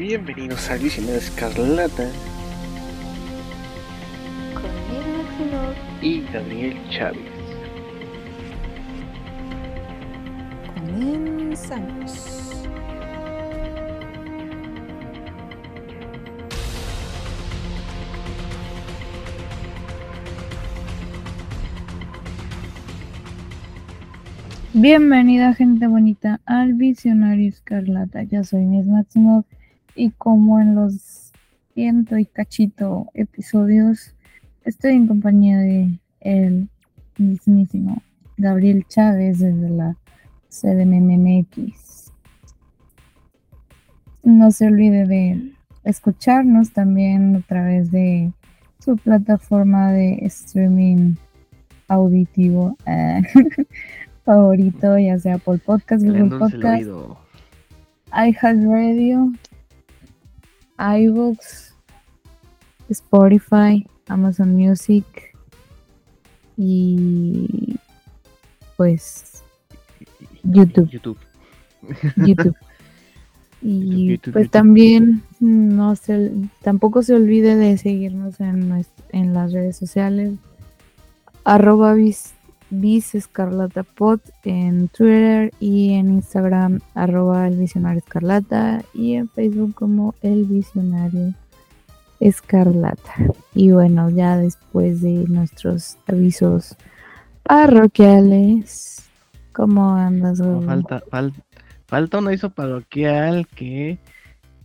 Bienvenidos al Visionario Escarlata Conmigo y Gabriel Chávez. Comenzamos. Bienvenida gente bonita al Visionario Escarlata. Ya soy Inés Máximo y como en los ciento y cachito episodios estoy en compañía de el mismísimo Gabriel Chávez desde la CDMMX. No se olvide de escucharnos también a través de su plataforma de streaming auditivo. eh, favorito, ya sea por podcast, Le Google Podcast, iHeartRadio, iBooks, Spotify, Amazon Music y pues YouTube, YouTube. YouTube. Y YouTube, pues YouTube. también no se, tampoco se olvide de seguirnos en, en las redes sociales arroba bis, bis escarlata pod en Twitter y en Instagram arroba el visionario escarlata y en Facebook como el visionario escarlata. Y bueno, ya después de nuestros avisos parroquiales, ¿cómo andas? No, falta, fal- falta un aviso parroquial que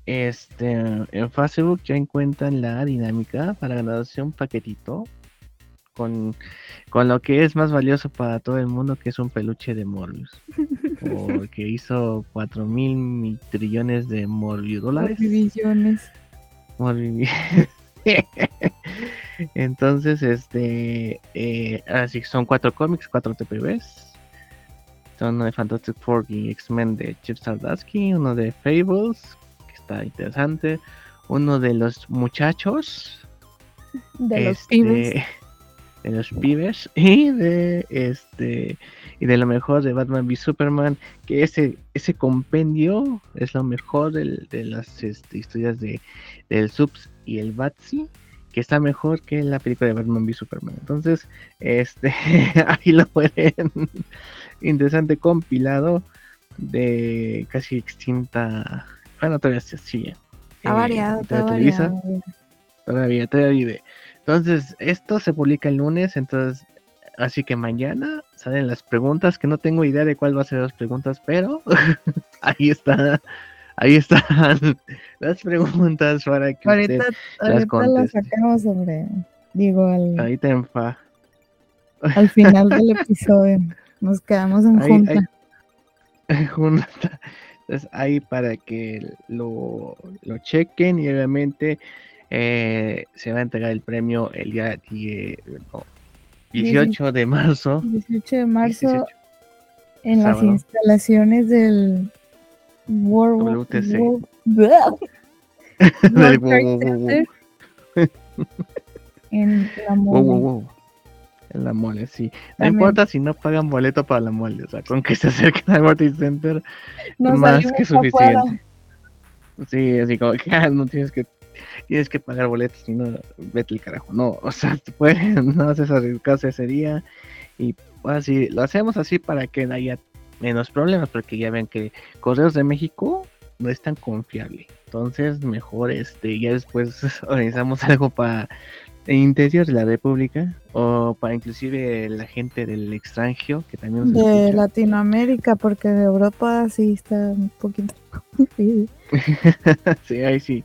este en Facebook ya encuentran la dinámica para ganarse un paquetito con, con lo que es más valioso para todo el mundo, que es un peluche de Morbius. Porque hizo 4 mil mi- trillones de Morbius dólares. Entonces, este, eh, así que son cuatro cómics, cuatro TPBs. Son uno de Fantastic Four y X-Men de Chip Zdarsky, uno de Fables, que está interesante, uno de los muchachos, De los este, pibes. de los pibes y de este y de lo mejor de Batman v Superman, que ese ese compendio es lo mejor del- de las este, historias de del Subs y el Batsy, que está mejor que la película de Batman v Superman. Entonces, este ahí lo pueden interesante compilado de casi extinta, bueno, todavía se sigue. Ha eh, variado, Televisa. variado. Todavía, todavía vive. Entonces, esto se publica el lunes, entonces, así que mañana salen las preguntas, que no tengo idea de cuál va a ser las preguntas, pero ahí está, ahí están las preguntas para que Ahorita, usted las ahorita sacamos sobre, digo, al, ahorita en fa. al final del episodio. Nos quedamos en Ahí- junta. junta. Entonces, ahí para que lo, lo chequen y obviamente eh, se va a entregar el premio el día die- no, 18 de marzo. 18 de marzo 18. en las instalaciones del World, WTC. World- Del en la mole. wow, wow. En la mole, sí. No También. importa si no pagan boleto para la mole, o sea, con que se acerquen al World Trade Center, Nos más que afuera. suficiente. Sí, así como que ah, no tienes que tienes que pagar boletos, si no, vete el carajo. No, o sea, te pueden, no haces arriesgarse ese día. Y así, lo hacemos así para que haya menos problemas, porque ya ven que Correos de México no es tan confiable. Entonces, mejor este, ya después organizamos algo para el interior de la República o para inclusive la gente del extranjero que también nos de escucha. Latinoamérica, porque de Europa sí está un poquito sí, ahí sí.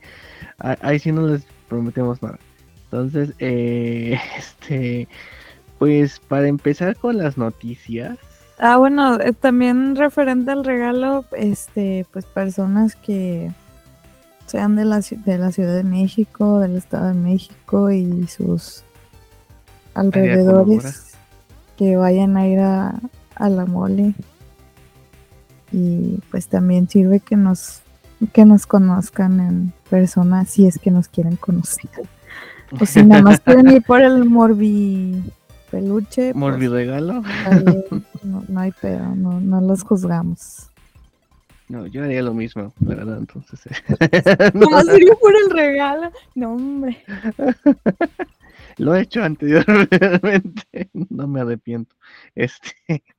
Ahí, sí no les prometemos nada. Entonces, eh, este, pues para empezar con las noticias. Ah, bueno, eh, también referente al regalo, este, pues personas que sean de la, de la Ciudad de México, del Estado de México y sus alrededores que vayan a ir a, a la mole. Y pues también sirve que nos que nos conozcan en persona si es que nos quieren conocer. O si nada más quieren ir por el morbi peluche, pues, Morbi regalo. no, no hay pedo, no, no los juzgamos. No, yo haría lo mismo, la verdad, entonces. Si yo fuera el regalo. No, hombre. Lo he hecho anteriormente, no me arrepiento. Este,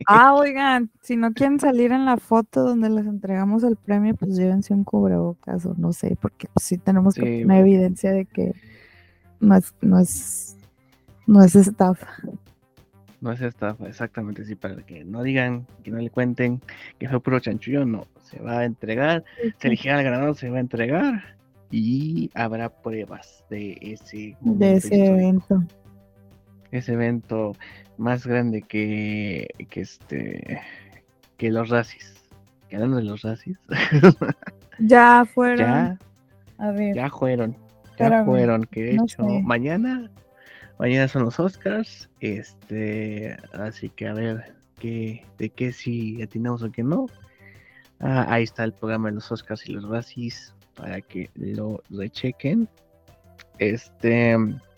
Ah, oigan, si no quieren salir en la foto donde les entregamos el premio, pues llévense un cubrebocas o no sé, porque pues, sí tenemos que Sí, tener bueno. evidencia de que no es, no es, no es estafa. no es estafa, exactamente, sí, para que no digan, que no le cuenten que fue puro chanchullo, no, se va a entregar, se elegirá al ganador, se va a entregar y habrá pruebas de ese De ese histórico, evento. ese evento más grande que, que este que los racis. Que hablando de los racis, Ya fueron. ya, A ver, ya fueron, ya Espérame, fueron, que de no hecho sé. mañana, mañana son los Oscars, este, así que a ver qué, de qué si atinamos o qué no. Ah, ahí está el programa de los Oscars y los racis para que lo rechequen. Este,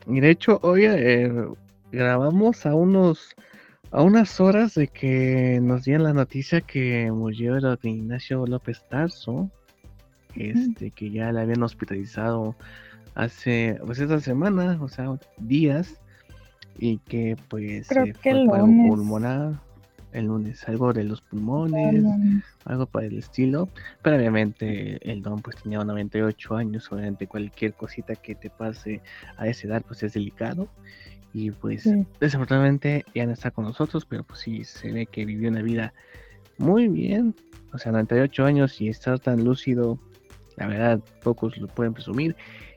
y de hecho hoy eh, grabamos a unos a unas horas de que nos dieran la noticia que murió el Ignacio López Tarso, este, que ya le habían hospitalizado hace, pues esta semana, o sea, días, y que pues Creo eh, que fue algo lunes. pulmonar, el lunes, algo de los pulmones, algo para el estilo, pero obviamente el don pues tenía 98 años, obviamente cualquier cosita que te pase a esa edad pues es delicado y pues Sí. desafortunadamente ya no está con nosotros, pero pues sí se ve que vivió una vida muy bien, o sea 98 años y estar tan lúcido, la verdad pocos lo pueden presumir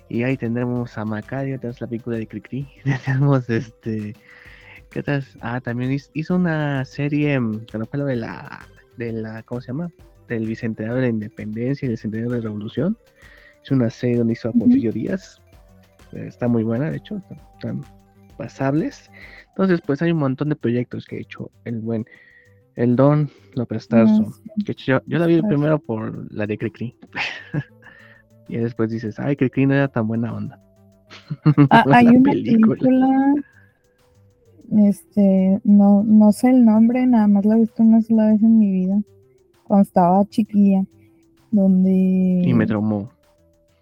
y ahí tendremos a Macario, tenemos la película de Cricri, tenemos este ¿Qué tal? Ah, también hiz- hizo una serie mm, que no fue lo de la, de la, ¿cómo se llama? Del Bicentenario de la Independencia y del Centenario de la Revolución. Es una serie donde hizo a. Porfirio Díaz. Eh, Está muy buena, de hecho, están, pasables. Entonces, pues hay un montón de proyectos que ha hecho el buen, el Don López Tarso. Que yo, yo la vi primero por la de Cricri. y después dices, ay, Cricri no era tan buena onda. Ah, hay una película, este, no, no sé el nombre, nada más la he visto una sola vez en mi vida, cuando estaba chiquilla, donde... Y me traumó.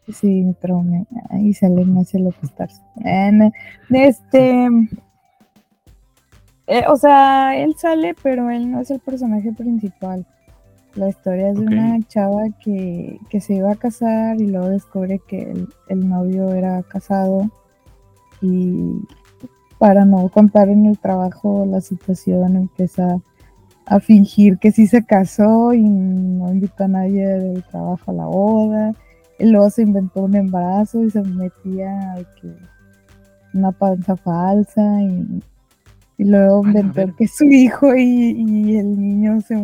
Sí, me traumé. Ahí sale Ignacio López Tarso. Este... eh, o sea, él sale, pero él no es el personaje principal. La historia es de una chava que, que se iba a casar y luego descubre que el, el novio era casado y para no contar en el trabajo la situación empieza a fingir que sí se casó y no invitó a nadie del trabajo a la boda. Y luego se inventó un embarazo y se metía que una panza falsa y, y luego A la inventó que su hijo y, y el niño se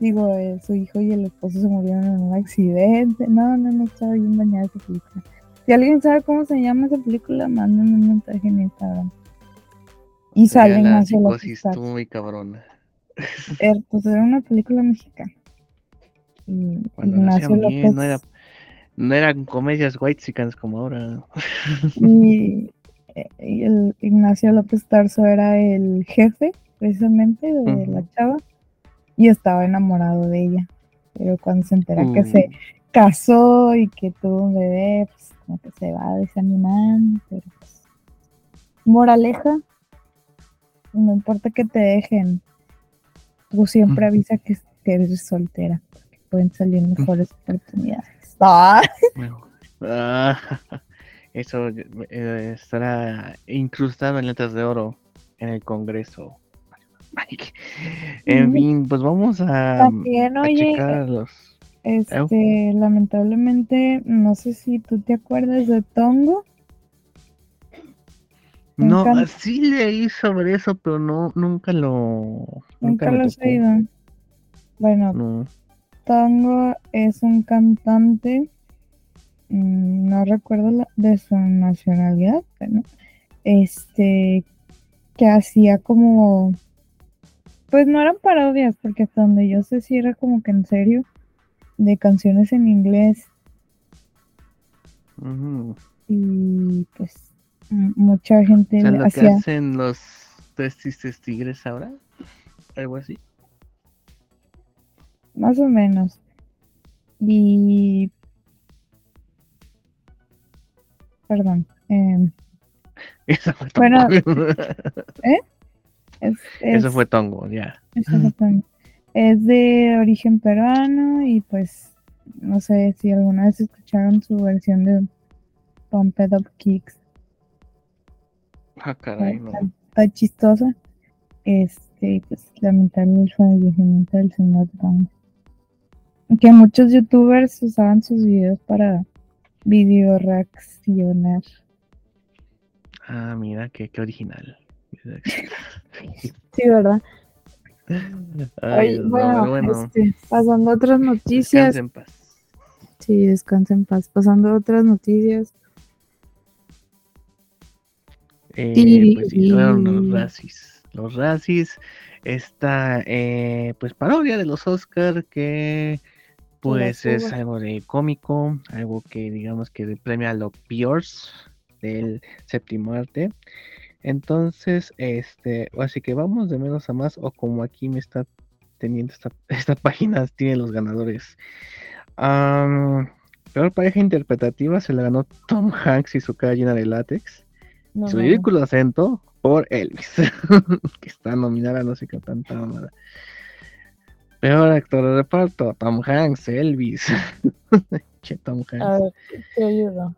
digo eh, su hijo y el esposo se murieron en un accidente. No no no estaba bien bañada esa película. Si alguien sabe cómo se llama esa película mándenme un mensaje en Instagram y Sería sale la Ignacio López psicosis Tarso. estuvo muy cabrona. Er, pues era una película mexicana y Cuando lo Ignacio bien, López no era, no eran comedias white como ahora. y, eh, y el Ignacio López Tarso era el jefe precisamente de la chava y estaba enamorado de ella pero cuando se entera que se casó y que tuvo un bebé pues como que se va desanimando pero pues moraleja no importa que te dejen tú siempre avisa que, que eres soltera porque pueden salir mejores oportunidades Ah, ah, eso eh, estará incrustado en letras de oro en el Congreso. En fin, pues vamos a, También, a oye, checar los. Este, lamentablemente, no sé si tú te acuerdas de Tongo. Me No, encanta. sí leí sobre eso, pero no, nunca lo. Nunca me lo tocó. oído. Bueno, No. Tongo es un cantante, mm, no recuerdo la- de su nacionalidad, pero este, que hacía como, pues no eran parodias, porque hasta donde yo sé si era como que en serio, de canciones en inglés y pues mucha gente O sea, lo que hacía, hacen los tres tristes tigres ahora. Algo así. más o menos. Y. Perdón. em, Eso fue Bueno, tongo. es, Eso es- fue tongo, ya. Eso fue. Es de origen peruano y pues no sé si alguna vez escucharon su versión de Pumped Up Kicks. Ah, caray, no. Está, está chistosa. Este, pues lamentable el fallecimiento del señor Bang. Que muchos youtubers usaban sus videos para video reaccionar. Ah, mira, qué, qué original. Sí, ¿verdad? Ay, Ay, bueno, bueno, este, pasando a otras noticias. descansa en paz. Sí, descansa en paz. Pasando a otras noticias. Eh, Tiri- pues sí, fueron los Razzies. Los Razzies, esta eh, pues parodia de los Oscar que pues es algo de cómico, algo que digamos que premia lo peor del séptimo arte. Entonces, este, así que vamos de menos a más, o como aquí me está teniendo esta, esta página, tiene los ganadores. Peor pareja interpretativa se la ganó Tom Hanks y su cara llena de látex. No, Su no, ridículo acento por Elvis, que está nominada no sé qué tanta mamada. Peor actor de reparto, Tom Hanks, Elvis. che, Tom A Hanks. ver, te ayudo.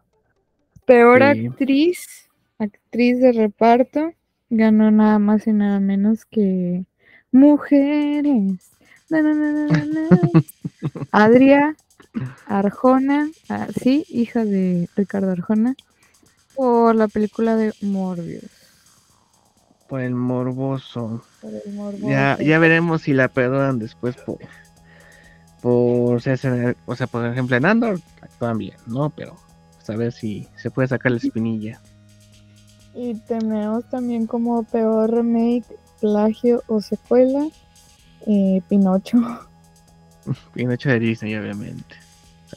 Peor Sí. actriz, actriz de reparto, ganó nada más y nada menos que Mujeres. Na. Adria Arjona, ah, sí, hija de Ricardo Arjona, por la película de Morbius. Por el morboso. Por el morbo Ya, ya veremos si la perdonan después por. Por. O sea, por ejemplo, en Andor actúan bien, ¿no? Pero. pues, a ver si se puede sacar la espinilla. Y tenemos también como peor remake, plagio o secuela, eh, Pinocho. Pinocho de Disney, obviamente.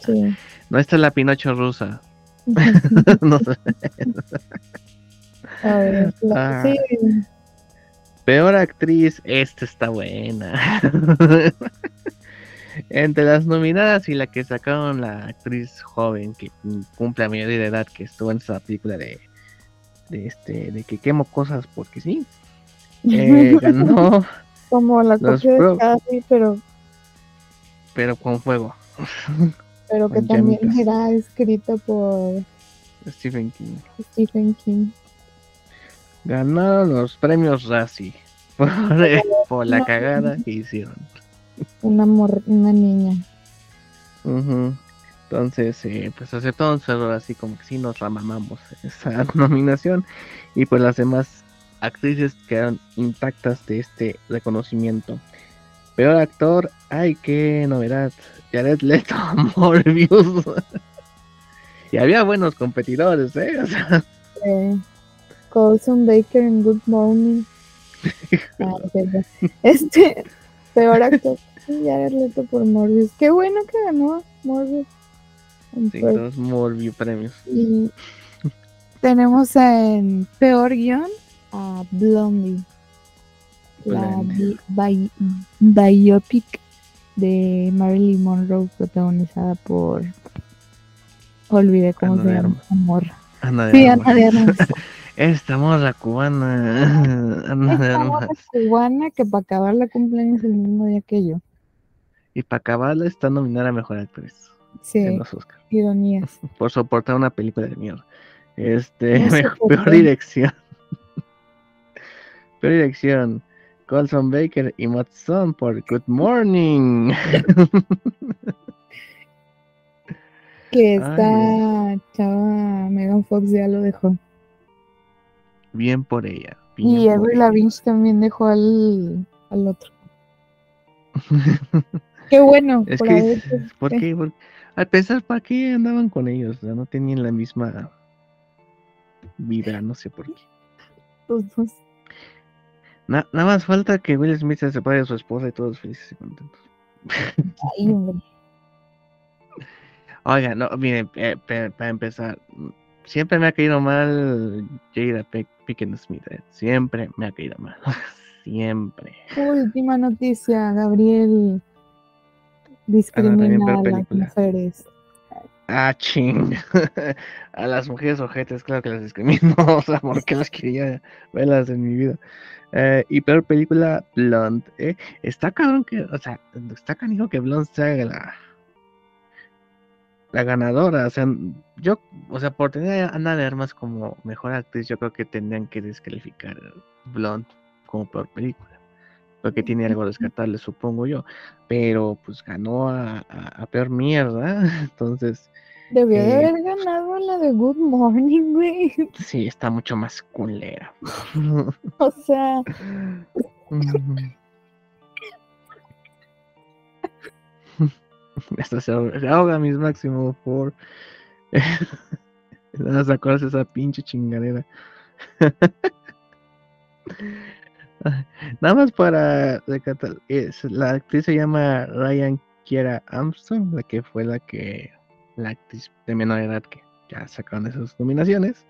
Sí. No esta es la Pinocho rusa. no sé. A ver, Ah. sí, Peor actriz, esta está buena. Entre las nominadas y la que sacaron la actriz joven que cumple a mayoría de edad que estuvo en esa película de de este de que quemo cosas porque sí. Eh, ganó, como la copia de Casi, pero, pero con fuego. Pero que también era escrita por Stephen King. Stephen King. Ganaron los premios Razzie por, por la cagada que hicieron. Una, mor- una niña. Ujú. Entonces, eh, pues un error así como que sí nos ramamamos esa nominación y pues las demás actrices quedaron intactas de este reconocimiento. Peor actor, ay, qué novedad, Jared Leto, Morbius. y había buenos competidores, ¿eh? O sea, Eh, Colson Baker en Good Morning. Ah, este, peor actor. Ya Leto por Morbius. Qué bueno que ganó Morbius. sí, Pues, dos Morbius premios. Y tenemos en peor guion a Blondie, la bi- bi- biopic de Marilyn Monroe protagonizada por olvidé cómo Ana se de llama morra. Ana de Sí. Ana de Armas. Esta morra cubana. Ana de Esta morra Armas. cubana que para acabar la cumpleaños el mismo día que yo. Y para acabarla está nominada a mejor actriz Sí, en los Oscars. ironías. por soportar una película de mierda. Este, No sé peor dirección. peor dirección. Colson Baker y Matt Stone por Good Morning. Que Ay, esta chava Megan Fox ya lo dejó. Bien por ella. bien Y por Avril. Lavigne también dejó al, al otro. Qué bueno. Es por que, haber- ¿por qué? ¿Por- Al pensar, ¿para qué andaban con ellos? O sea, no tenían la misma vibra, no sé por qué. los dos. Na- nada más falta que Will Smith se separe de su esposa y todos felices y contentos. Ay, hombre. Oiga, no, miren, eh, pe- para empezar, siempre me ha caído mal Jada Pick- Pickett Smith, eh, siempre me ha caído mal, siempre. Última noticia, Gabriel. discrimina ver a las mujeres. Ah, ching. A las mujeres ojetes, claro que las discrimino. O sea, porque las quería verlas en mi vida. Eh, y peor película, Blonde. ¿eh? Está cabrón que, o sea, está canijo que Blonde sea la, la ganadora. O sea, yo, o sea, por tener a Ana de Armas como mejor actriz, yo creo que tendrían que descalificar Blonde como peor película. Porque tiene algo rescatable, supongo yo. Pero pues ganó a, a- a peor mierda. Entonces, Debió de Eh, haber ganado la de Good Morning, güey. sí, está mucho más culera. O sea, Esto se ahoga, mis máximo por. Nada acordarse esa pinche chingadera. Nada más para recatar, es, la actriz se llama Ryan Kiera Armstrong, la que fue la que la actriz de menor edad que ya sacaron esas nominaciones.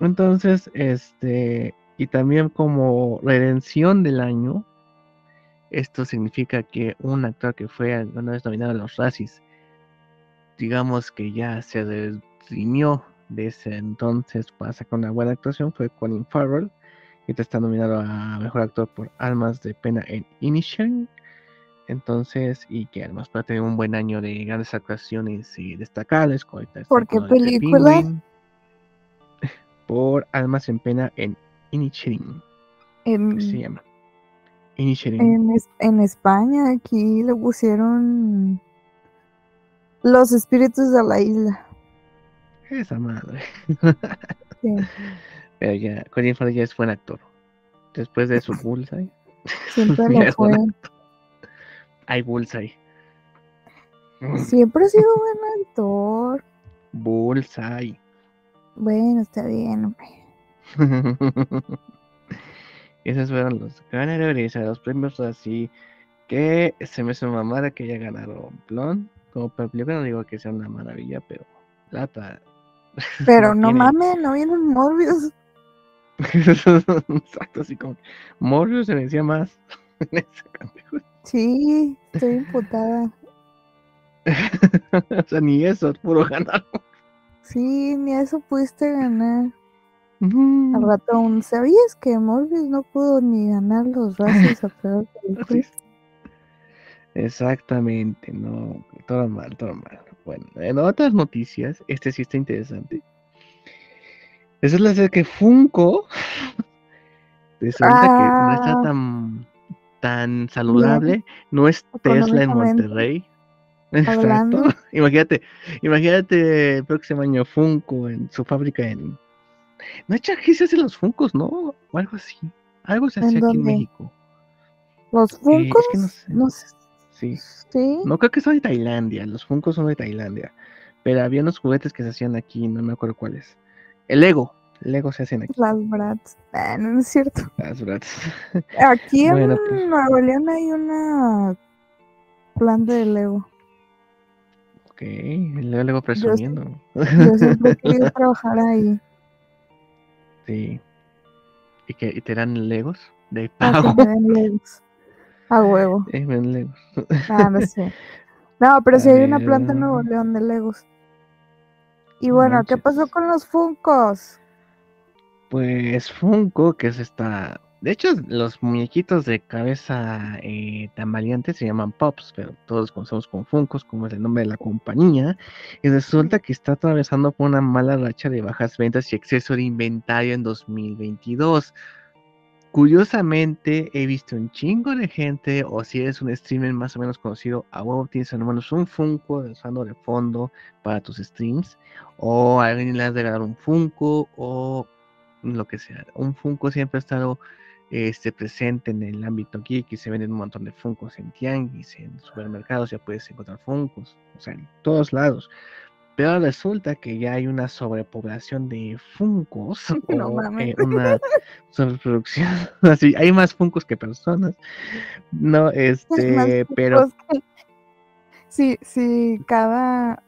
Entonces, este, y también como redención del año, esto significa que un actor que fue alguna vez nominado a los Razzies, digamos que ya se redimió de ese entonces para sacar una buena actuación, fue Colin Farrell, te está nominado a Mejor Actor por Almas de Pena en Inisherin. Entonces, y que además para tener un buen año de grandes actuaciones y destacables. ahorita ¿Por qué película? Por Almas en Pena en Inisherin, en, se llama. En, es- en España aquí le pusieron Los Espíritus de la Isla. Esa madre. Sí, Pero ya, Colin Farrell ya es buen actor. Después de su Bullseye. siempre Ya lo fue. Hay Bullseye. Siempre ha sido buen actor. Bullseye. Bueno, está bien, hombre. Esos fueron los ganadores a los premios así que se me hace una mamada que haya ganado Blonde. Como película no digo que sea una maravilla, pero lata. Pero no tiene- mames, no vienen Morbius. Exacto, así como Morbius se decía más. Sí, estoy imputada. o sea, ni eso, es puro ganar. Sí, ni eso pudiste ganar. Al Ujú. rato aún, ¿sabías que Morbius no pudo ni ganar los razos a peor es. Exactamente, no, todo mal, todo mal. Bueno, en otras noticias, este sí está interesante. Esa es la serie que Funko resulta que no está Ah. tan, tan saludable, no es Tesla en Monterrey. hablando. Exacto. Imagínate, imagínate el próximo año Funko en su fábrica en. No hecho aquí se hacen los Funcos, ¿no? O algo así. Algo se ¿En hacía aquí en? México. Los Eh, es que no sé. no sé. Sí. Sí, No creo que son de Tailandia, los Funkos son de Tailandia. Pero había unos juguetes que se hacían aquí, no me acuerdo cuáles. El Lego, Lego se hacen aquí, las Bratz. Ah, no es cierto. las verdad. Aquí Bueno, en pues. Nuevo León hay una planta de Lego. ok, el Lego, Lego presumiendo. Yo siempre he querido trabajar ahí. sí. ¿Y, que, ¿Y te dan Legos? De que pago. me den Legos. A huevo. Eh, Legos. Ah, no sé. No, pero sí hay una planta en. Nuevo León de Legos. Y No bueno, ¿qué pasó con los Funkos? Pues Funko, que es esta. De hecho, los muñequitos de cabeza eh, tambaleante se llaman Pops, pero todos conocemos como Funkos, como es el nombre de la compañía. Y resulta que está atravesando por una mala racha de bajas ventas y exceso de inventario en 2022. Curiosamente, he visto un chingo de gente, o si eres un streamer más o menos conocido, a huevo tienes al menos un Funko usando de fondo para tus streams, o a alguien le has regalado un Funko, o lo que sea. Un Funko siempre ha estado este, presente en el ámbito geek y se venden un montón de Funkos en tianguis, en supermercados, ya puedes encontrar Funkos, o sea, en todos lados. Pero resulta que ya hay una sobrepoblación de Funkos, No o eh, una sobreproducción, así, hay más Funkos que personas. No, este, pero que- Sí, sí, cada...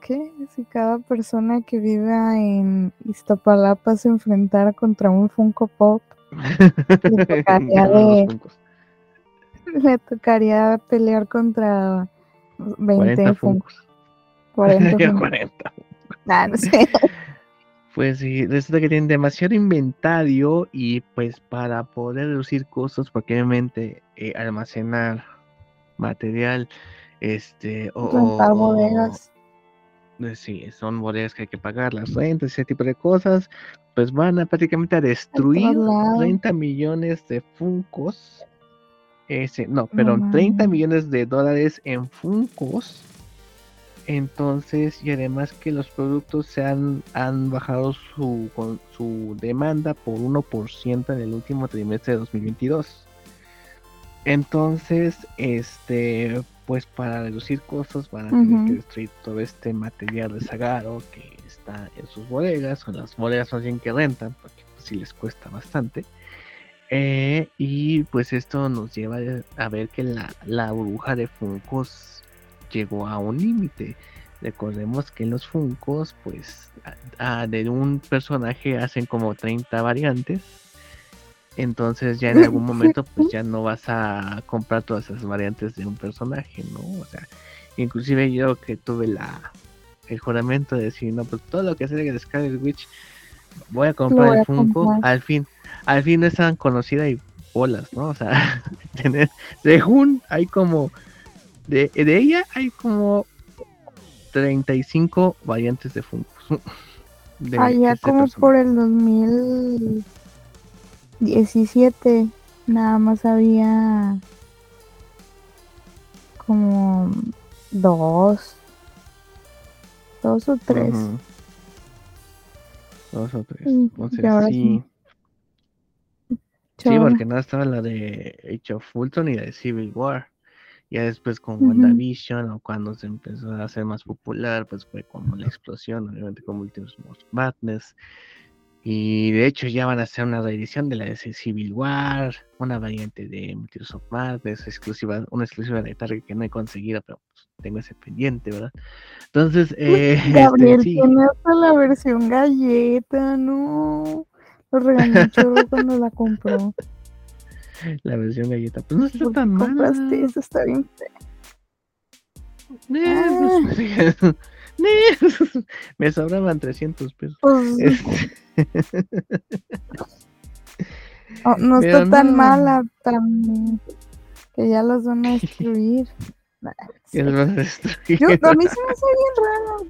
¿Qué? Si cada persona que viva en Iztapalapa se enfrentara contra un Funko Pop, tocaría de- Funkos. le tocaría pelear contra 20 40 Funkos. Funkos. 40 Ya Funkos. 40. Ah, no sé. Pues sí, resulta que tienen demasiado inventario y pues para poder reducir costos, porque obviamente eh, almacenar material, este, o, Rentar bodegas. eh, sí, son bodegas que hay que pagar, las rentas, ese tipo de cosas, pues van a prácticamente a destruir traslado. 30 millones de funcos, ese, no, perdón, 30 mames. millones de dólares en funcos. Entonces, y además que los productos se han, han bajado su, con- su demanda por 1% en el último trimestre de 2022. Entonces, este, pues para reducir costos van a tener que destruir todo este material rezagado que está en sus bodegas, o las bodegas más bien que rentan, porque pues, sí les cuesta bastante. Eh, y pues esto nos lleva a ver que la, la burbuja de Funkos llegó a un límite. Recordemos que en los Funkos, pues a- a- de un personaje hacen como 30 variantes. Entonces ya en algún momento pues ya no vas a comprar todas esas variantes de un personaje, ¿no? O sea, inclusive yo que tuve la el juramento de decir, no, pues todo lo que salga de Scarlet Witch voy a comprar voy el Funko, comprar. al fin, al fin no es tan conocida y bolas, ¿no? O sea, tener, según hay como de, de ella hay como 35 variantes de. De Allá este como personaje. por el 2017 nada más había como dos, dos o tres. Dos o tres. Mm, Entonces, ahora sí. sí. Porque no estaba la de Age of Ultron y la de Civil War. Ya después con Ujú. WandaVision o cuando se empezó a hacer más popular, pues fue como la explosión, obviamente con Multiverse of Madness. Y de hecho ya van a hacer una reedición de la de Civil War, una variante de Multiverse of Madness, exclusiva, una exclusiva de Target que no he conseguido, pero pues, tengo ese pendiente, ¿verdad? Entonces, eh, este, Gabriel sí. tiene hasta la versión galleta, no. Lo regañó cuando la compró. La versión galleta, pues no está ¿Por qué tan mala. compraste eso? Está bien eh, me sobraban 300 pesos. Pues, Este, oh, no pero está tan no. mala, tan que ya las van a destruir. Nah, sí. los vas a destruir. Yo, a mí se me hace bien raro.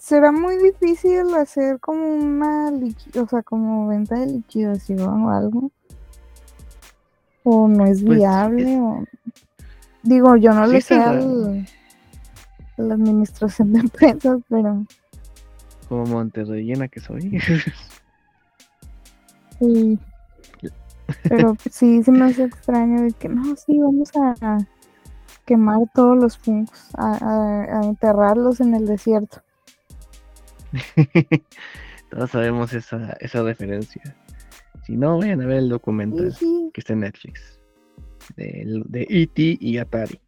Será muy difícil hacer como una o sea, como venta de liquidación o algo. O no es Pues, viable, es- o digo, yo no Sí le sé a la administración de empresas, pero Como Monterreyena que soy. sí. Pero sí, se me hace extraño de que no, sí, vamos a quemar todos los a, a- a enterrarlos en el desierto. Todos sabemos esa, esa referencia. Si no, vayan a ver el documental que está en Netflix. De, de E.T. y Atari.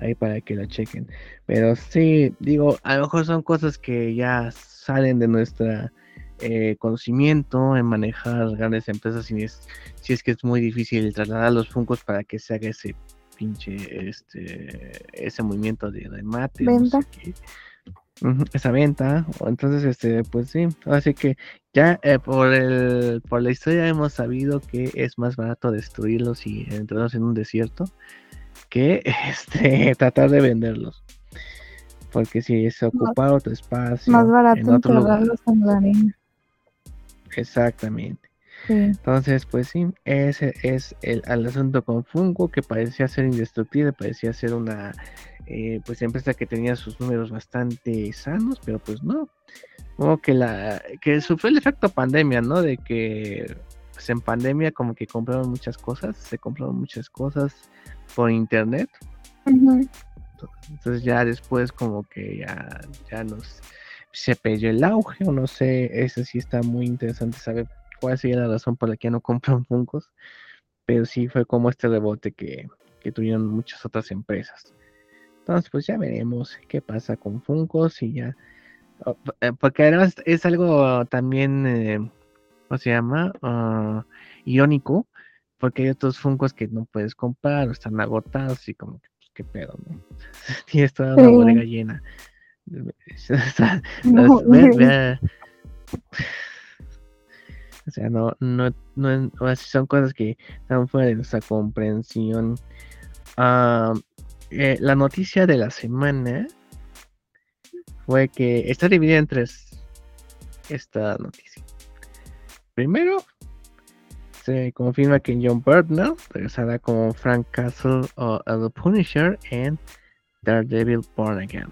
Ahí para que lo chequen. Pero sí, digo, a lo mejor son cosas que ya salen de nuestra eh, conocimiento en manejar grandes empresas. Si es, si es que es muy difícil trasladar los funcos para que se haga ese pinche, este, ese movimiento de remate. no sé Venta. esa venta. Entonces, este, pues sí. Así que ya eh, por el, por la historia hemos sabido que es más barato destruirlos y entrarlos en un desierto que este tratar de venderlos. Porque si es ocupar otro espacio Más barato en otro lugar. en la arena. Exactamente. Sí. Entonces, pues sí, ese es el, el asunto con Funko, que parecía ser indestructible, parecía ser una eh, pues empresa que tenía sus números bastante sanos, pero pues no. Como que la que sufrió el efecto pandemia, ¿no? De que pues en pandemia como que compraron muchas cosas, se compraron muchas cosas por internet. Entonces ya después como que ya, ya nos se perdió el auge, o no sé, eso sí está muy interesante saber cuál sería la razón por la que ya no compran Funkos, pero sí fue como este rebote que, que tuvieron muchas otras empresas. Entonces pues ya veremos qué pasa con Funkos y ya, porque además es algo también, eh, ¿cómo se llama? Ah, irónico, porque hay otros Funkos que no puedes comprar o están agotados y como que pues, qué pedo, ¿no? Tienes toda una Sí. bodega llena. O sea, No, ve- ve- o sea, no, no, no, son cosas que están fuera de nuestra comprensión. Ah, eh, la noticia de la semana fue que está dividida en tres esta noticia. Primero, se confirma que John Burnell regresará como Frank Castle o The Punisher en Daredevil Born Again.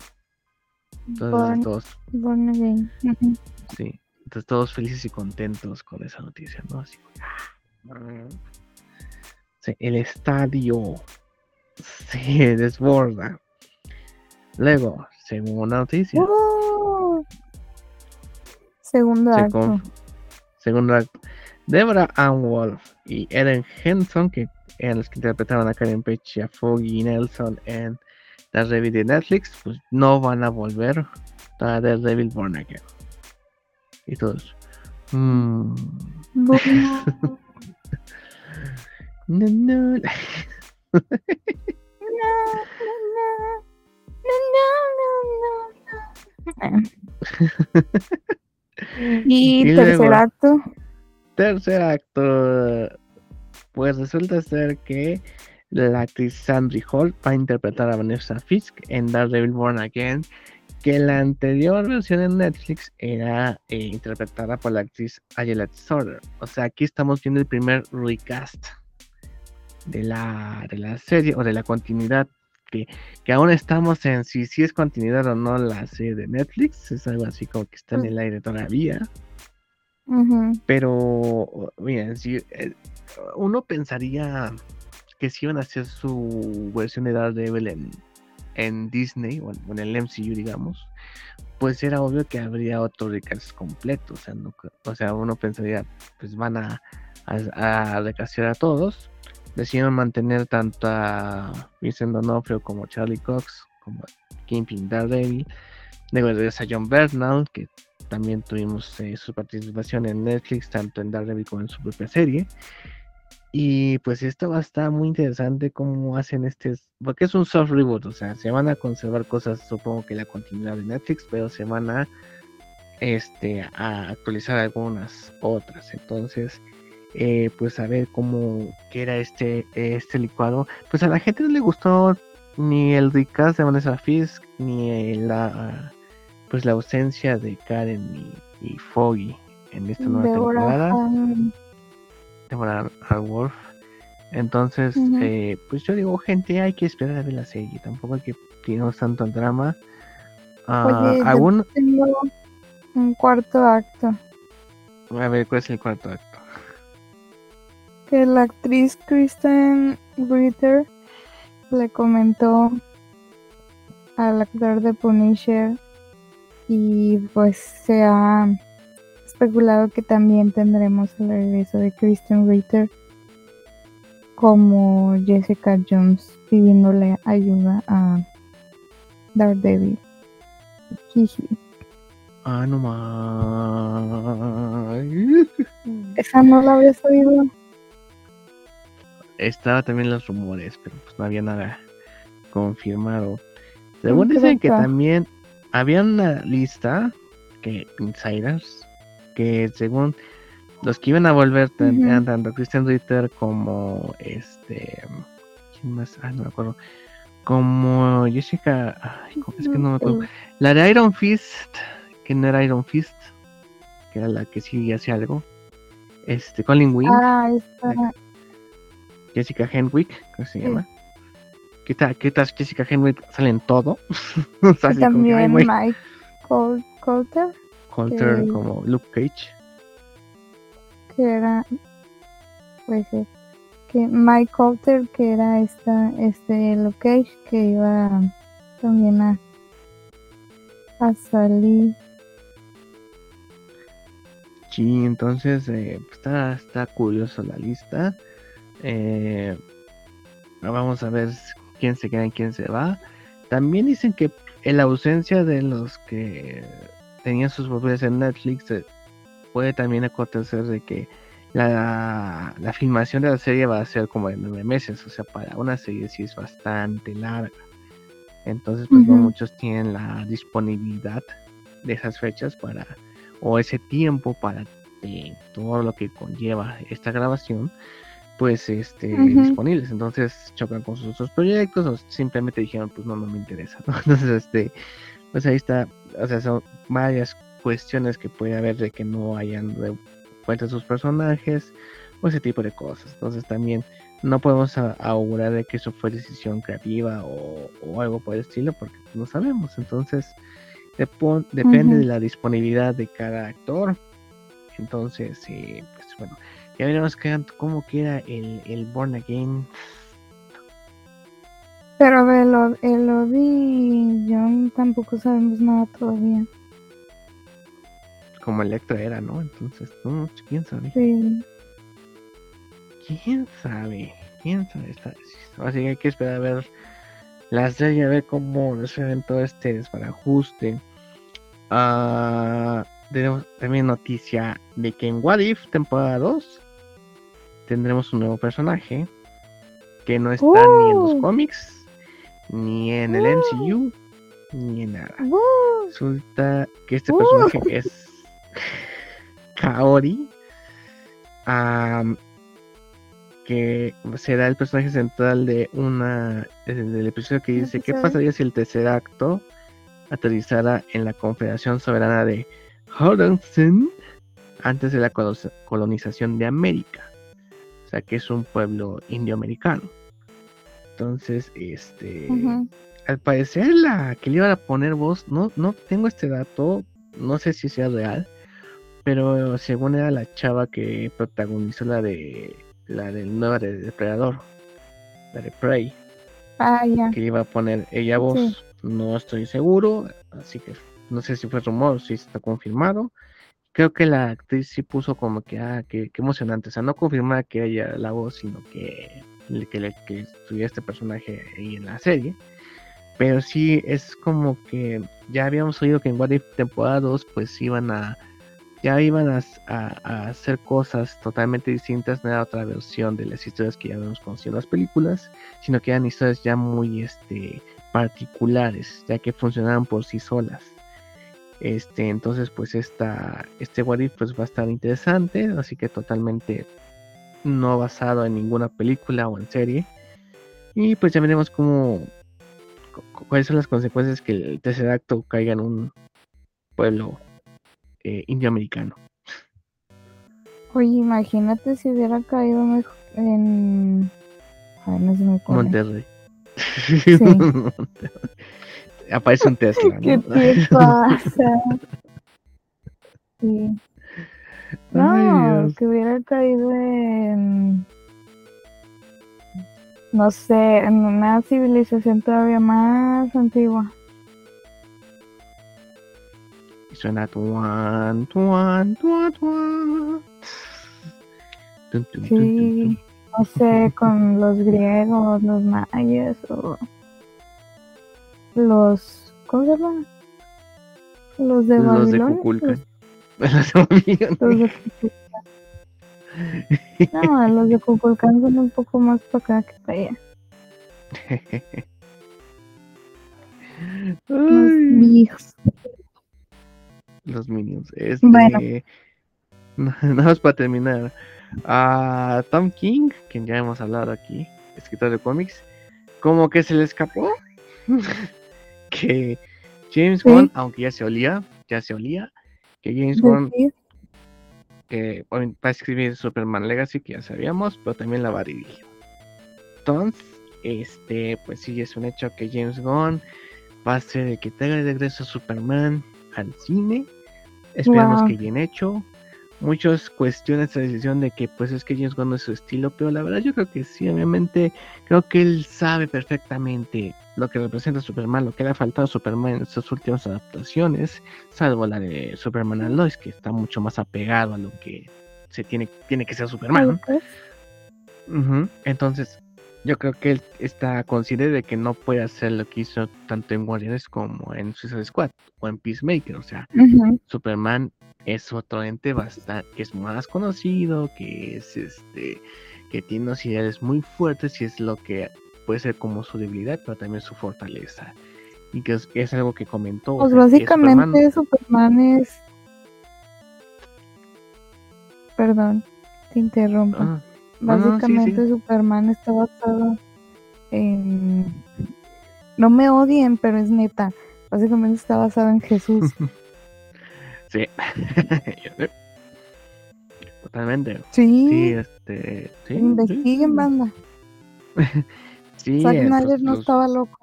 Entonces, Born- todos, Born Again. Sí, entonces todos felices y contentos con esa noticia, ¿no? Así, ah, sí, el estadio se desborda. Luego, segunda noticia. ¡Uh! Segundo se acto. segundo acto. Deborah Ann Wolf y Ellen Henson, que eran los que interpretaban a Karen Page y a Foggy Nelson en Daredevil de Netflix, pues no van a volver a Daredevil Born Again. Y todos. mm, Bueno, no, no. no, no, no, no, no, no, no. Y, Y tercer luego- acto. Tercer acto. Pues resulta ser que la actriz Sandry Hall va a interpretar a Vanessa Fisk en Daredevil Born Again, que la anterior versión en Netflix era eh, interpretada por la actriz Ayla Sorder. O sea, aquí estamos viendo el primer recast de la, de la serie o de la continuidad. Que, que aún estamos en si, si es continuidad o no la serie de Netflix. Es algo así como que está en el aire todavía. Pero, miren, si eh, uno pensaría que si iban a hacer su versión de Daredevil en, en Disney o en, o en el MCU, digamos, pues era obvio que habría otro recast completo. O sea, no o sea, uno pensaría, pues van a, a, a recastear a todos. Decidieron mantener tanto a Vincent D'Onofrio como Charlie Cox, como Kingpin Daredevil. Luego regresa John Bernal, que también tuvimos eh, su participación en Netflix, tanto en Daredevil como en su propia serie. Y pues esto va a estar muy interesante cómo hacen este, porque es un soft reboot, o sea, se van a conservar cosas, supongo que la continuidad de Netflix, pero se van a, este, a actualizar algunas otras. Entonces, eh, pues a ver cómo que era este, este licuado. Pues a la gente no le gustó ni el recast de Vanessa Fisk, ni la pues la ausencia de Karen y, y Foggy en esta nueva Deborah temporada. Deborah Ann Wolf. Entonces, eh, pues yo digo, gente, hay que esperar a ver la serie. Tampoco hay que tirarnos tanto el drama. Ah, Oye, algún- tengo un cuarto acto. A ver, ¿cuál es el cuarto acto? Que la actriz Kristen Ritter le comentó al actor de Punisher y pues se ha especulado que también tendremos el regreso de Kristen Ritter como Jessica Jones pidiéndole ayuda a Daredevil. Jiji. Ah, no más. Esa no la habías oído. Estaba también los rumores, pero pues no había nada confirmado. Según dicen que también había una lista que insiders que según los que iban a volver tan- tanto Christian Ritter como este ¿quién más? Ah, no me acuerdo. Como Jessica, es que no me acuerdo. La de Iron Fist, que no era Iron Fist, que era la que sí hacía algo. Este, Colin Wing. Ah, esta. Jessica Henwick, ¿cómo se Sí. llama? ¿Qué tal, qué tal Jessica Henwick sale en todo? Y que, también güey, Mike Col- Coulter, Coulter que- como Luke Cage. que era. Pues sí, que Mike Coulter, que era esta, este Luke Cage, que iba también a, a salir. Sí, entonces eh, pues, está, está curioso la lista. Eh, vamos a ver quién se queda y quién se va. También dicen que en la ausencia de los que tenían sus papeles en Netflix eh, puede también acontecer de que la, la filmación de la serie va a ser como de nueve meses, o sea, para una serie sí es bastante larga. Entonces, pues no muchos tienen la disponibilidad de esas fechas para, o ese tiempo para eh, todo lo que conlleva esta grabación, pues este, disponibles. Entonces chocan con sus otros proyectos o simplemente dijeron, pues no, no me interesa. ¿no? Entonces, este, pues ahí está, o sea, son varias cuestiones que puede haber de que no hayan vuelto sus personajes o ese tipo de cosas. Entonces también no podemos augurar de que eso fue decisión creativa o, o algo por el estilo porque no sabemos. Entonces depende de la disponibilidad de cada actor. Entonces, eh, pues bueno, ya veremos qué- cómo queda el, el Born Again. Pero ver, lo, el Obi y John tampoco sabemos nada todavía. Como Electra era, ¿no? Entonces, no, quién sabe. Sí. ¿Quién sabe? ¿Quién sabe? Así que hay que esperar a ver la serie, a ver cómo resuelven todo este desbarajuste. Ah, tenemos también noticia de que en What If temporada 2 tendremos un nuevo personaje que no está ni en los ¡Uh! cómics, ni en el ¡Uh! MCU, ni en nada. ¡Uh! Resulta que este personaje es Kaori. que será el personaje central de una del episodio que ¿Un dice qué pasaría si el tercer acto aterrizara en la Confederación Soberana de Horizon antes de la colo- colonización de América. O sea que es un pueblo indioamericano. Entonces, este al parecer la que le iban a poner voz, no, no tengo este dato, no sé si sea real, pero según era la chava que protagonizó la de la del nueva de Depredador, la de Prey, Ah, ya. que iba a poner ella voz, Sí. no estoy seguro, así que no sé si fue rumor o si está confirmado. Creo que la actriz sí puso como que, ah, qué, emocionante, o sea, no confirmaba que ella la voz, sino que, que, le- que estuviera este personaje ahí en la serie. Pero sí es como que ya habíamos oído que en What If temporada 2 pues iban a ya iban a, a- a hacer cosas totalmente distintas, no era otra versión de las historias que ya habíamos conocido en las películas, sino que eran historias ya muy este particulares, ya que funcionaban por sí solas. Este, entonces pues esta este What If pues va a estar interesante, así que totalmente no basado en ninguna película o en serie. Y pues ya veremos cómo cu- cu- cuáles son las consecuencias que el tercer acto caiga en un pueblo eh, indioamericano. Oye, imagínate si hubiera caído mejor en. Ay, no se me ocurre. Monterrey. Aparece un Tesla, ¿Qué ¿no? te pasa? Sí. No, Ay, que hubiera caído en. No sé, en una civilización todavía más antigua. Y suena tuan, tuan, tuan, tuan. Sí, no sé, con los griegos, los mayas o los. ¿Cómo se llama? Los de Los de Babilonia. Los, Los de Babilonia. los de Cuculcán. No, los de Cuculcán son un poco más para acá que para allá. Los viejos. los Minions. Este, Bueno. Nada más para terminar. A Tom King, quien ya hemos hablado aquí, escritor de cómics, como que se le escapó que James Sí. Gunn, aunque ya se olía, ya se olía, que James Gunn Decir, que va a escribir Superman Legacy, que ya sabíamos, pero también la va a dirigir. Entonces, este, pues sí, es un hecho que James Gunn va a hacer el que traiga de regreso a Superman al cine. Esperemos Wow. que bien hecho. Muchos cuestionan esta decisión de que pues es que James Gunn no es su estilo, pero la verdad yo creo que sí, obviamente creo que él sabe perfectamente lo que representa Superman, lo que le ha faltado a Superman en estas últimas adaptaciones, salvo la de Superman and Lois, que está mucho más apegado a lo que se tiene, tiene que ser Superman. pues, Ujú, Entonces, yo creo que él está consciente de que no puede hacer lo que hizo tanto en Guardianes como en Suicide Squad o en Peacemaker. O sea, Superman es otro ente bastante, que es más conocido, que es este, que tiene unos ideales muy fuertes y es lo que puede ser como su debilidad, pero también su fortaleza. Y que es, es algo que comentó. o Pues sea, básicamente Superman es. Perdón, te interrumpo. Ah, no, no, sí, básicamente Superman está basado en. No me odien, pero es neta. Básicamente está basado en Jesús. sí. Totalmente. Sí, Sí, este. Sí, investiguen, sí. banda. Sí, Zack Snyder pues, no los- estaba loco.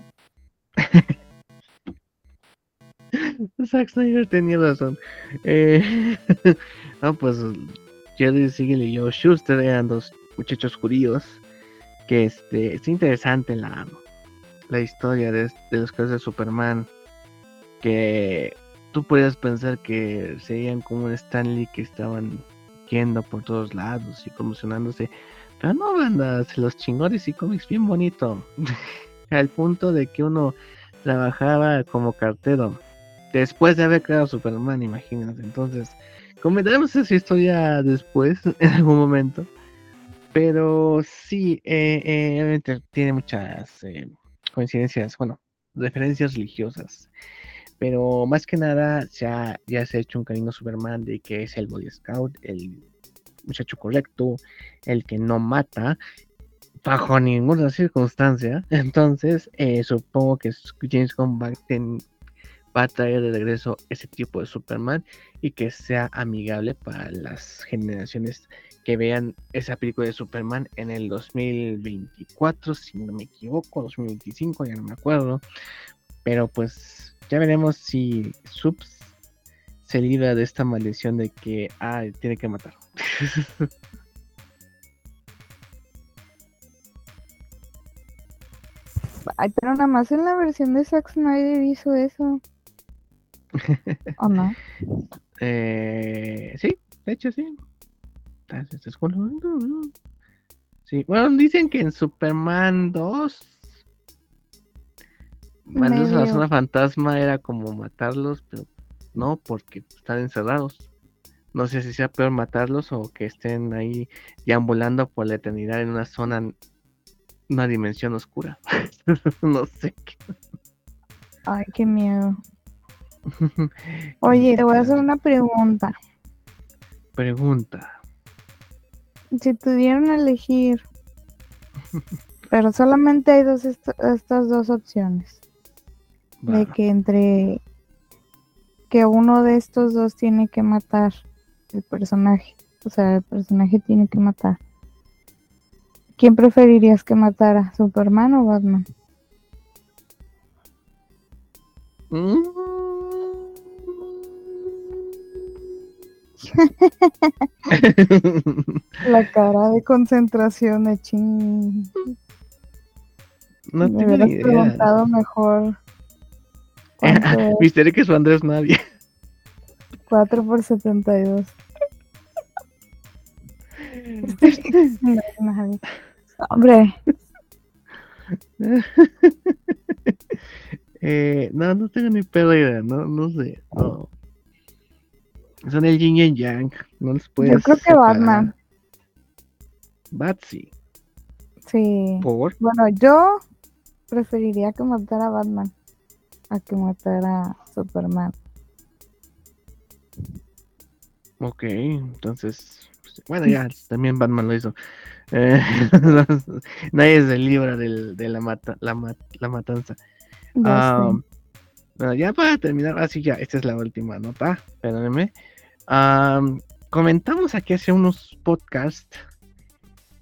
Zack Snyder tenía razón. Eh, no, pues Jerry Siegel y Joe Schuster eran dos muchachos judíos. Que este, es interesante la, la historia de, de los casos de Superman. Que tú podías pensar que serían como un Stanley que estaban yendo por todos lados y conmocionándose. Pero no, banda, los chingó y cómics bien bonito. Al punto de que uno trabajaba como cartero después de haber creado Superman, imagínate. Entonces, comentaremos esa historia después, en algún momento. Pero sí, eh, eh, tiene muchas eh, coincidencias, bueno, referencias religiosas. Pero más que nada, ya, ya se ha hecho un cariño a Superman de que es el Boy Scout, el muchacho correcto, el que no mata bajo ninguna circunstancia. Entonces, eh, supongo que James Gunn va va a traer de regreso ese tipo de Superman y que sea amigable para las generaciones que vean esa película de Superman en el 2024, si no me equivoco, 2025, ya no me acuerdo. Pero pues ya veremos si Subs se libra de esta maldición de que ah, tiene que matar. Ay, pero nada más en la versión de Zack Snyder hizo eso. ¿O no? Eh, sí, de hecho sí. Bueno. Sí, bueno, dicen que en Superman 2 mandarlos a la zona fantasma era como matarlos, pero no, porque están encerrados. No sé si sea peor matarlos o que estén ahí deambulando por la eternidad en una zona, una dimensión oscura. no sé. Ay, qué miedo. Oye, te voy a hacer una pregunta. Pregunta. Si tuvieran a elegir, pero solamente hay dos est- estas dos opciones, de que entre que uno de estos dos tiene que matar el personaje, o sea, el personaje tiene que matar. ¿Quién preferirías que matara, Superman o Batman? La cara de concentración de ching. no Me hubieras idea. preguntado mejor. Misterio que su Andrés nadie. 4 por 72. No es nadie. Hombre, Eh, no, no tengo ni pedo idea, no, no sé, no. Son el yin y el yang, no los puedes yo creo que separar. Batman. Batsy, Sí. por, Bueno, yo preferiría que matara a Batman a que matara a Superman. ok, entonces, pues, bueno, ya, también Batman lo hizo. Eh, nadie se libra del, de la, mata, la, ma- la matanza. Ya Ah, bueno, ya para terminar, así ya, esta es la última nota, perdónenme. Am, comentamos aquí hace unos podcasts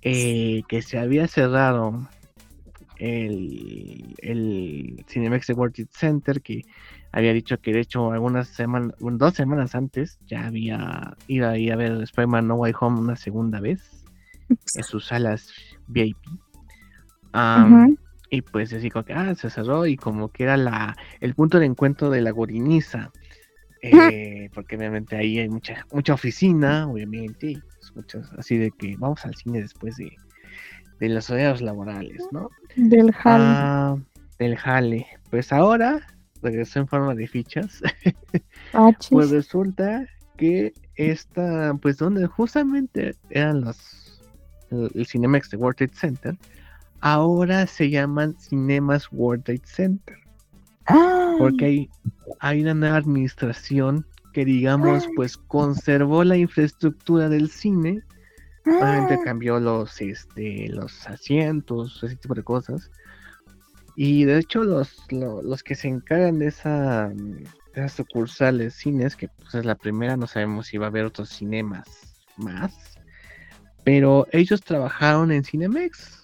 eh, que se había cerrado el, el Cinemex World Trade Center, que había dicho que de hecho algunas semanas, bueno, dos semanas antes ya había ido ahí a ver Spider-Man No Way Home una segunda vez en sus salas VIP. Ujú. y pues así como que ah, se cerró y como que era la, el punto de encuentro de la goriniza. eh, porque obviamente ahí hay mucha, mucha oficina, obviamente, pues muchas así de que vamos al cine después de, de los horarios laborales, ¿no? Del Hal. Ah, del jale. Pues ahora regresó en forma de fichas. Ah. Pues resulta que esta, pues donde justamente eran los, el, el Cinemex de World Trade Center, ahora se llaman Cinemas World Trade Center. Porque hay, hay una nueva administración que digamos pues conservó la infraestructura del cine, obviamente ah, cambió los este los asientos, ese tipo de cosas. Y de hecho los, lo- los que se encargan de esa de esas sucursales cines, que pues es la primera, no sabemos si va a haber otros cinemas más, pero ellos trabajaron en Cinemex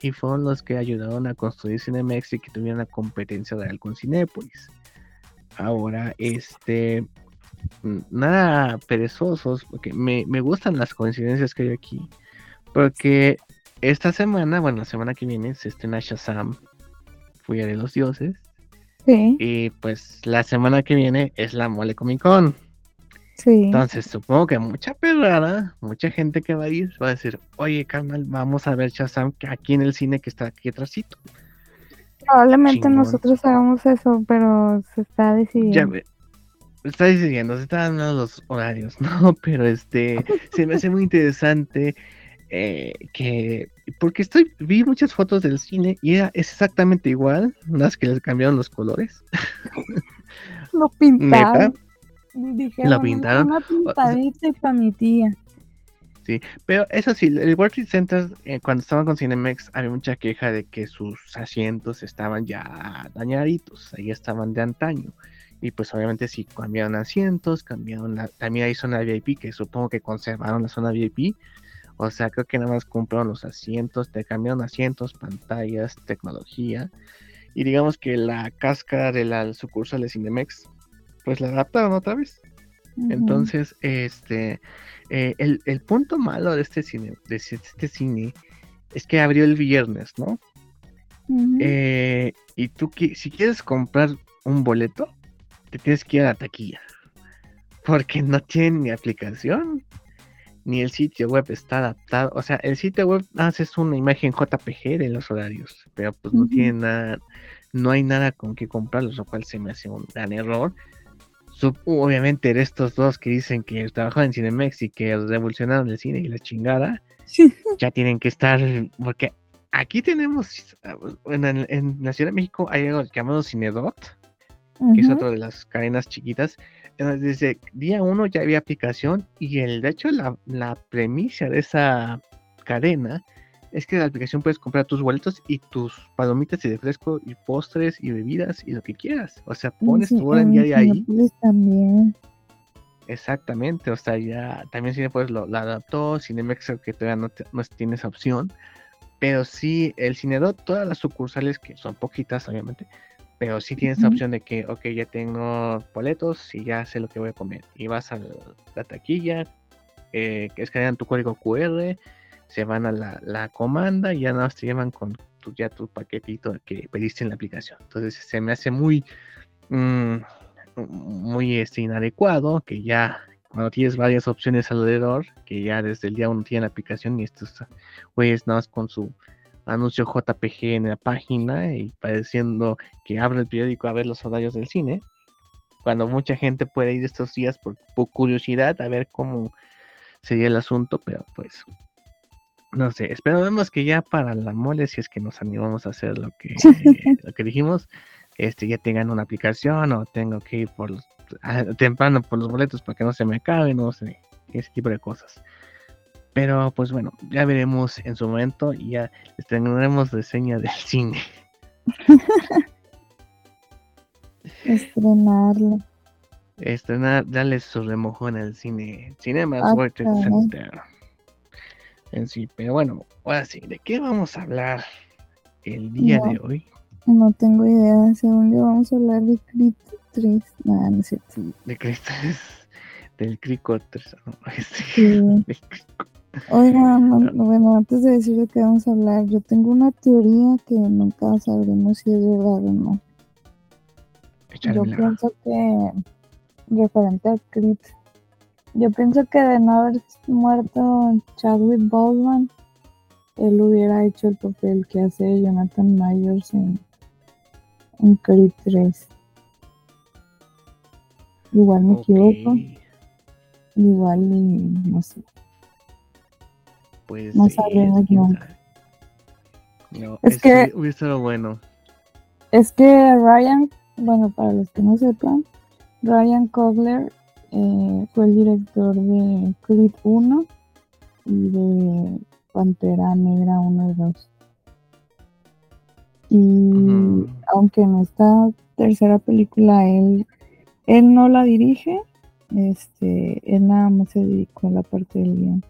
y fueron los que ayudaron a construir Cinemex y que tuvieran la competencia real con Cinépolis. Ahora, este, nada perezosos, porque me, me gustan las coincidencias que hay aquí, porque esta semana, bueno, la semana que viene se estrena Shazam, Furia de los Dioses, sí, y pues la semana que viene es la Mole Comic Con. sí. Entonces, supongo que mucha perrada, mucha gente que va a ir va a decir, oye, carnal, vamos a ver Shazam aquí en el cine que está aquí atrásito. Probablemente chingón. nosotros hagamos eso, pero se está Ya decidiendo. ve- está diciendo, se están dando los horarios, ¿no? Pero este, se me hace muy interesante eh, que, porque estoy, vi muchas fotos del cine y era, es exactamente igual, unas que les cambiaron los colores. Lo pintaron. Dijeron, Lo pintaron. Una pintadita para mi tía. Pero eso sí, el World Trade Center, eh, cuando estaban con Cinemex, había mucha queja de que sus asientos estaban ya dañaditos, ahí estaban de antaño. Y pues obviamente sí cambiaron asientos, cambiaron la, también hay zona VIP, que supongo que conservaron la zona VIP. O sea, creo que nada más compraron los asientos, te cambiaron asientos, pantallas, tecnología. Y digamos que la cáscara de la sucursal de Cinemex, pues la adaptaron otra vez. Entonces, este, eh, el, el punto malo de este cine, de este este cine, es que abrió el viernes, ¿no? Eh, y tú, si quieres comprar un boleto, te tienes que ir a la taquilla, porque no tienen ni aplicación, ni el sitio web está adaptado. O sea, el sitio web haces una imagen JPG de los horarios, pero pues no Ujú. tiene nada, no hay nada con que comprarlos, lo cual se me hace un gran error. Obviamente de estos dos que dicen que trabajan en Cinemex y que revolucionaron el cine y la chingada, ya tienen que estar, porque aquí tenemos, ah, en la Ciudad de México hay algo llamado Cinedot, que es otra de las cadenas chiquitas. Entonces, Desde día uno ya había aplicación y el, de hecho la, la premisa de esa cadena es que en la aplicación puedes comprar tus boletos y tus palomitas y refresco y postres y bebidas y lo que quieras. O sea, pones Sí, tu hora en diaria ahí. También. Exactamente, o sea, ya también Cinepolis lo, lo adaptó, Cinemex que todavía no, te- no tiene esa opción, pero sí, el Cinedot, todas las sucursales, que son poquitas obviamente, pero sí tienes Ujú. opción de que, ok, ya tengo boletos y ya sé lo que voy a comer, y vas a la taquilla, eh, escanean tu código QR, se van a la, la comanda y ya nada más te llevan con tu, ya tu paquetito que pediste en la aplicación, entonces se me hace muy... mm, muy este, inadecuado, que ya cuando tienes varias opciones alrededor, que ya desde el día uno tienen la aplicación y estos güeyes nada más con su anuncio JPG en la página y pareciendo que abre el periódico a ver los horarios del cine, cuando mucha gente puede ir estos días por, por curiosidad a ver cómo sería el asunto, pero pues no sé, esperemos que ya para la mole, si es que nos animamos a hacer lo que, lo que dijimos, este ya tengan una aplicación o tengo que ir por los, a- temprano por los boletos para que no se me acaben, no sé, ese tipo de cosas. Pero pues bueno, ya veremos en su momento y ya les tendremos reseña del cine. Estrenarlo. Estrenar, darle su remojón al cine, Cinemas Ah, World Trade. Center. En sí, pero bueno, ahora sí, ¿de qué vamos a hablar el día No. de hoy? No tengo idea. Según yo, vamos a hablar de Crit 3. Nada, no es cierto. De cristales del Crico 3, no, este, Sí. del Crico. Oiga, man- bueno, antes de decir de qué vamos a hablar, yo tengo una teoría que nunca sabremos si es verdad o no. Yo pienso que, referente a Creed, yo pienso que de no haber muerto Chadwick Boseman, él hubiera hecho el papel que hace Jonathan Myers en, en Creed 3. Igual me equivoco. Igual y no sé. No sabemos sabe. No, Es que- hubiera estado bueno. Es que Ryan, bueno, para los que no sepan, Ryan Coogler eh, fue el director de Creed 1 y de Pantera Negra 1 y 2. Y aunque en esta tercera película él, él no la dirige, este, él nada más se dedicó a la parte del guion.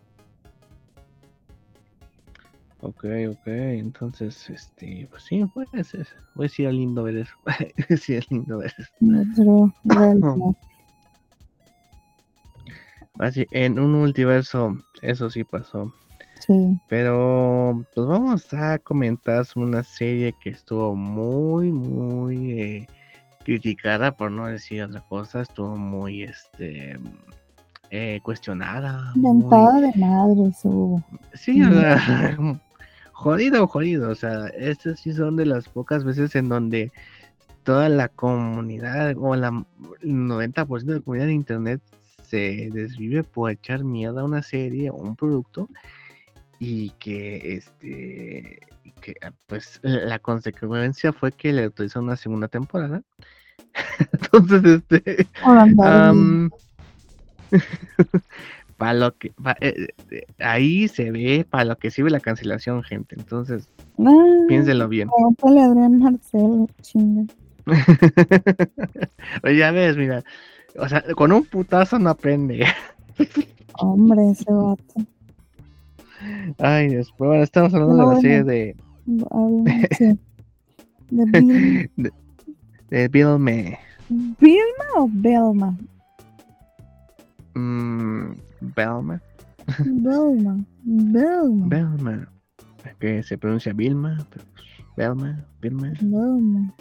Ok, ok, entonces, este, pues sí, pues, es, pues sí, es lindo ver eso. sí, es lindo ver eso. Pero realidad. Así, en un multiverso, eso sí pasó. Sí. Pero, pues vamos a comentar una serie que estuvo muy, muy eh, criticada, por no decir otra cosa. Estuvo muy, este, eh, cuestionada. muy- de madre su Sí, o sea, jodido, jodido. O sea, estas sí son de las pocas veces en donde toda la comunidad o la el 90% de la comunidad de internet se desvive por echar mierda a una serie o un producto y que este que ah, pues la consecuencia fue que le autorizaron una segunda temporada. Entonces, este Am, para lo que pa- eh, eh, ahí se ve para lo que sirve la cancelación, gente. Entonces, piénsenlo bien. Adrián Marcelo, chinga. Oye, ya ves, mira, o sea, con un putazo no aprende. Hombre, ese vato. Ay, después, bueno, estamos hablando No, de la serie de, sí. ¿De Bill- de Bill Me. ¿Vilma o Belma? Mm, Belma. Belma. Belma. Belma. Que se pronuncia Vilma, pero pues, Belma, Vilma. Belma.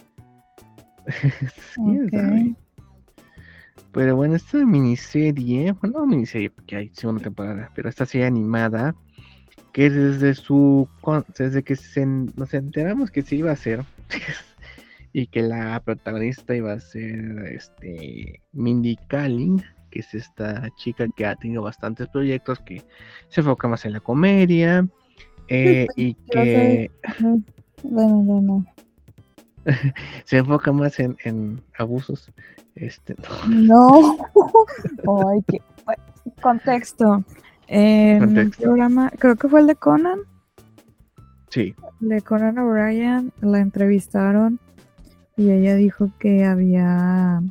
¿Quién sabe? Pero bueno, esta miniserie, bueno, no miniserie porque hay segunda temporada, pero esta serie animada, que desde su, desde que se, nos enteramos que se iba a hacer, y que la protagonista iba a ser este Mindy Kaling, que es esta chica que ha tenido bastantes proyectos, que se enfoca más en la comedia, eh, y que Bueno, no, no. se enfoca más en, en abusos. Este, No. Ay, qué. En Contexto. programa, creo que fue el de Conan, sí, de Conan O'Brien, la entrevistaron y ella dijo que había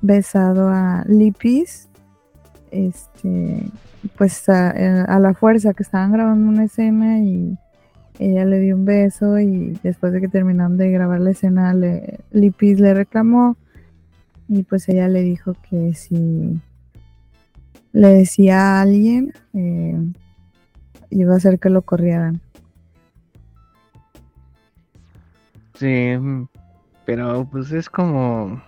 besado a Lipis, este, pues a, la fuerza, que estaban grabando una escena y ella le dio un beso y después de que terminaron de grabar la escena, le, Lipis le reclamó y pues ella le dijo que si le decía a alguien, eh, iba a hacer que lo corrieran. sí, pero pues es como,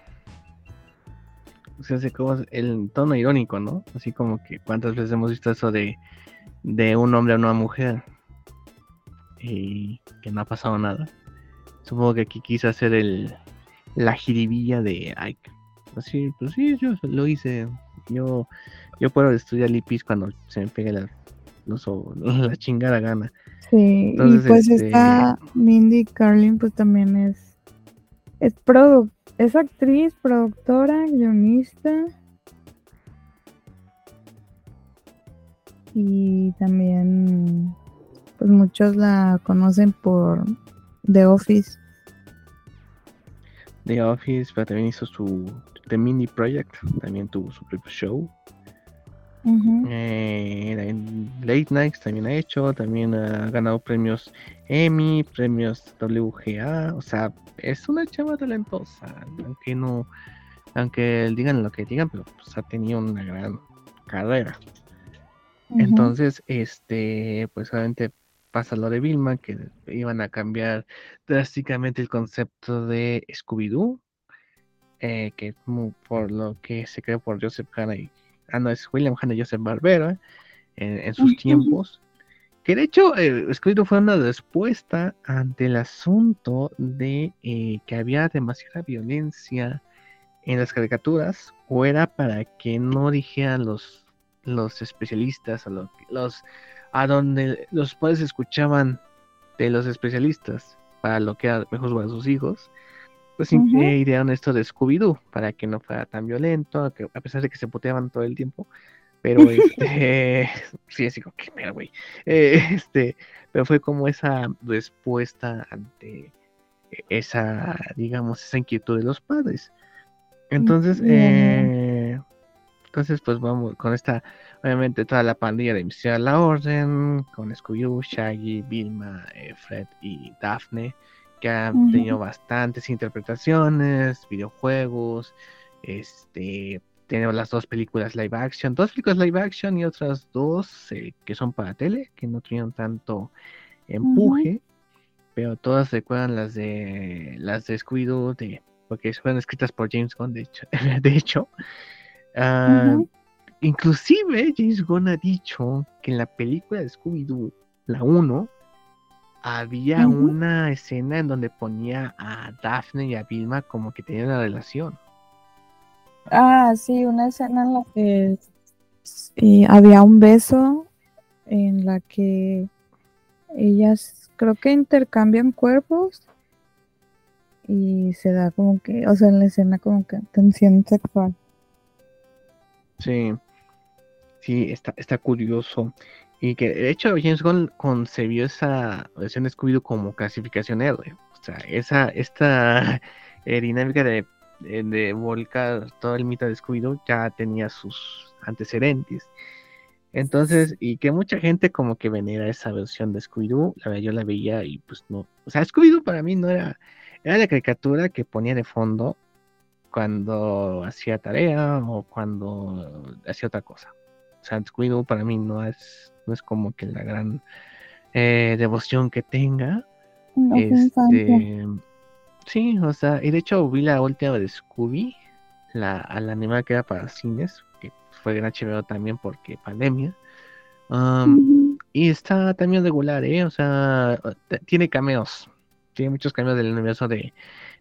o sea, es como el tono irónico, ¿no? Así como que cuántas veces hemos visto eso de, de un hombre a una mujer y que no ha pasado nada. Supongo que aquí quiso hacer el, la jiribilla de, ay, así, pues sí, yo lo hice, yo, yo puedo a Lipis cuando se me pegue la, los la chingada gana. Sí, Entonces, y pues este- esta Mindy Carlin pues también es es es actriz, productora, guionista y también pues muchos la conocen por The Office. The Office, pero también hizo su The Mini Project, también tuvo su propio show. Eh, en Late Nights también ha hecho, también ha ganado premios Emmy, premios WGA, o sea, es una chava talentosa, aunque no, aunque digan lo que digan, pero pues ha tenido una gran carrera. Entonces, este, pues obviamente pasa lo de Vilma, que iban a cambiar drásticamente el concepto de Scooby-Doo, eh, que por lo que se creó por Joseph Hanna y, ah, no, es William Hanna y Joseph Barbera en, en sus tiempos. Que de hecho, eh, Scooby-Doo fue una respuesta ante el asunto de eh, que había demasiada violencia en las caricaturas, o era para que no dijeran los los especialistas, a los a donde los padres escuchaban de los especialistas para lo que era mejor para sus hijos, pues Ujú. eh, idearon esto de Scooby-Doo para que no fuera tan violento, que a pesar de que se puteaban todo el tiempo, pero este, sí, así como que, mira, güey, eh, este, pero fue como esa respuesta ante esa, digamos, esa inquietud de los padres. Entonces, eh, entonces, pues vamos con esta, obviamente, toda la pandilla de a la Orden, con Scooby-Doo, Shaggy, Vilma, eh, Fred y Daphne, que Ujú. tenido bastantes interpretaciones, videojuegos, este, tenemos las dos películas live action, dos películas live action y otras dos eh, que son para tele, que no tuvieron tanto empuje, pero todas recuerdan las de las de Scooby-Doo, de, porque fueron escritas por James Gunn, de hecho. de hecho. Ah. Inclusive James Gunn ha dicho que en la película de Scooby-Doo, la 1, había una escena en donde ponía a Daphne y a Vilma como que tenían una relación. Ah, sí, una escena en la que eh, había un beso en la que ellas creo que intercambian cuerpos y se da como que, o sea, en la escena como que tensión sexual. Sí, sí, está, está curioso. Y que de hecho James Gunn concebió esa versión de Scooby-Doo como clasificación R. O sea, esa, esta eh, dinámica de, de, de volcar todo el mito de Scooby-Doo ya tenía sus antecedentes. Entonces, y que mucha gente como que venera esa versión de Scooby-Doo, la verdad yo la veía y pues no. O sea, Scooby-Doo para mí no era, era la caricatura que ponía de fondo cuando hacía tarea o cuando hacía otra cosa. Scooby-Doo para mí no es, no es como que la gran eh, devoción que tenga. No. Este, sí, o sea, y de hecho vi la última de Scooby, la, a la animada que era para cines, que fue en HBO también porque pandemia. Um, y está también regular, ¿eh? O sea, tiene cameos. Tiene muchos cameos del universo de,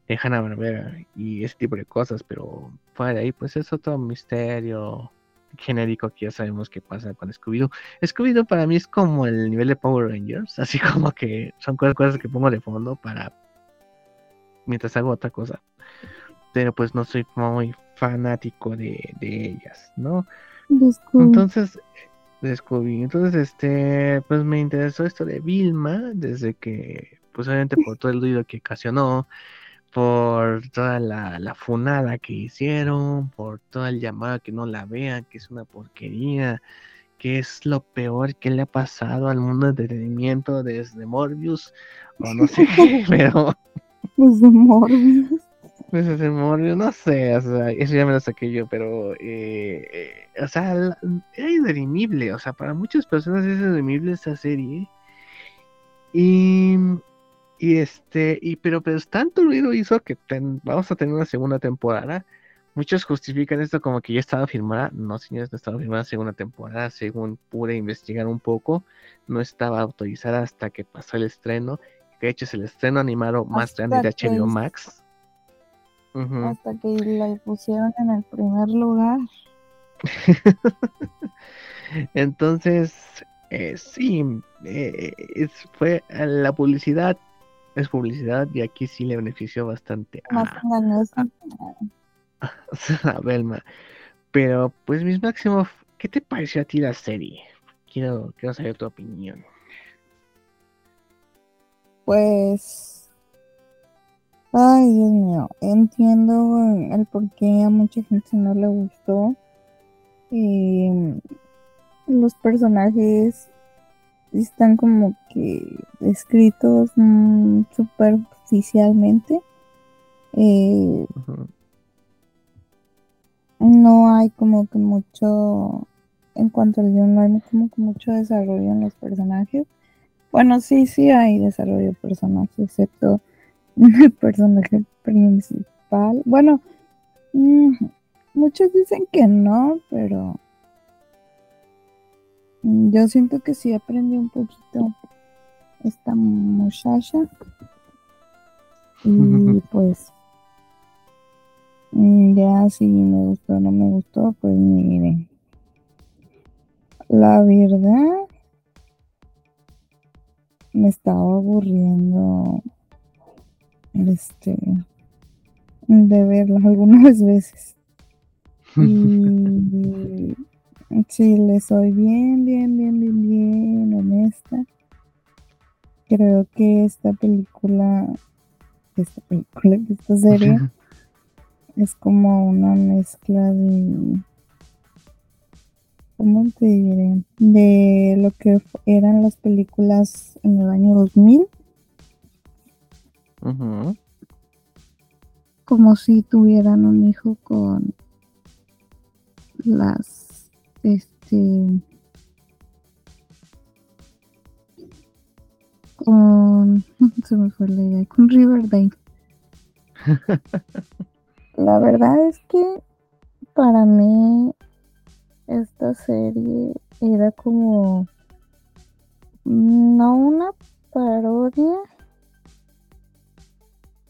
de Hanna-Barbera y ese tipo de cosas, pero fuera de ahí, pues es otro misterio genérico que ya sabemos qué pasa con Scooby-Doo. Scooby-Doo para mí es como el nivel de Power Rangers, así como que son cosas, cosas que pongo de fondo para mientras hago otra cosa. Pero pues no soy muy fanático de, de ellas, ¿no? Descubrí. Entonces, descubrí. Entonces, este, pues me interesó esto de Vilma, desde que, pues obviamente por todo el ruido que ocasionó, por toda la, la funada que hicieron, por todo el llamado a que no la vean, que es una porquería, que es lo peor que le ha pasado al mundo del entretenimiento desde Morbius, o no sé qué, pero Desde Morbius. ese Morbius, no sé, o sea, eso ya me lo saqué yo, pero, eh, eh, o sea, la- era irredimible, o sea, para muchas personas es irredimible esta serie. Y, y este, y pero, pero tanto ruido hizo que ten- vamos a tener una segunda temporada. Muchos justifican esto como que ya estaba firmada. No, señores, no estaba firmada segunda temporada. Según pude investigar un poco, no estaba autorizada hasta que pasó el estreno. Que de hecho es el estreno animado más grande de HBO Max. Hasta que la pusieron en el primer lugar. Entonces, eh, sí, eh, es- fue la publicidad, es publicidad y aquí sí le benefició bastante a, a Belma. Pero, pues, mis Máximo, ¿qué te pareció a ti la serie? Quiero, quiero saber tu opinión. Pues. Ay, Dios mío. Entiendo el por qué a mucha gente no le gustó. Eh, los personajes están como que escritos mm, superficialmente. Eh, no hay como que mucho. En cuanto al guion, no hay como que mucho desarrollo en los personajes. Bueno, sí, sí hay desarrollo de personajes, excepto el personaje principal. Bueno, mm, muchos dicen que no, pero yo siento que sí aprendí un poquito esta muchacha. Y pues, mm, ya si me gustó o no me gustó, pues miren. La verdad, me estaba aburriendo este de verla algunas veces. Y si le soy bien, bien, bien, bien, bien honesta, creo que esta película, esta película, esta serie, es como una mezcla de, ¿cómo te diré? De lo que eran las películas en el año 2000. Como si tuvieran un hijo con las, este, con, se me fue la idea, con Riverdale. la verdad es que para mí esta serie era como no una parodia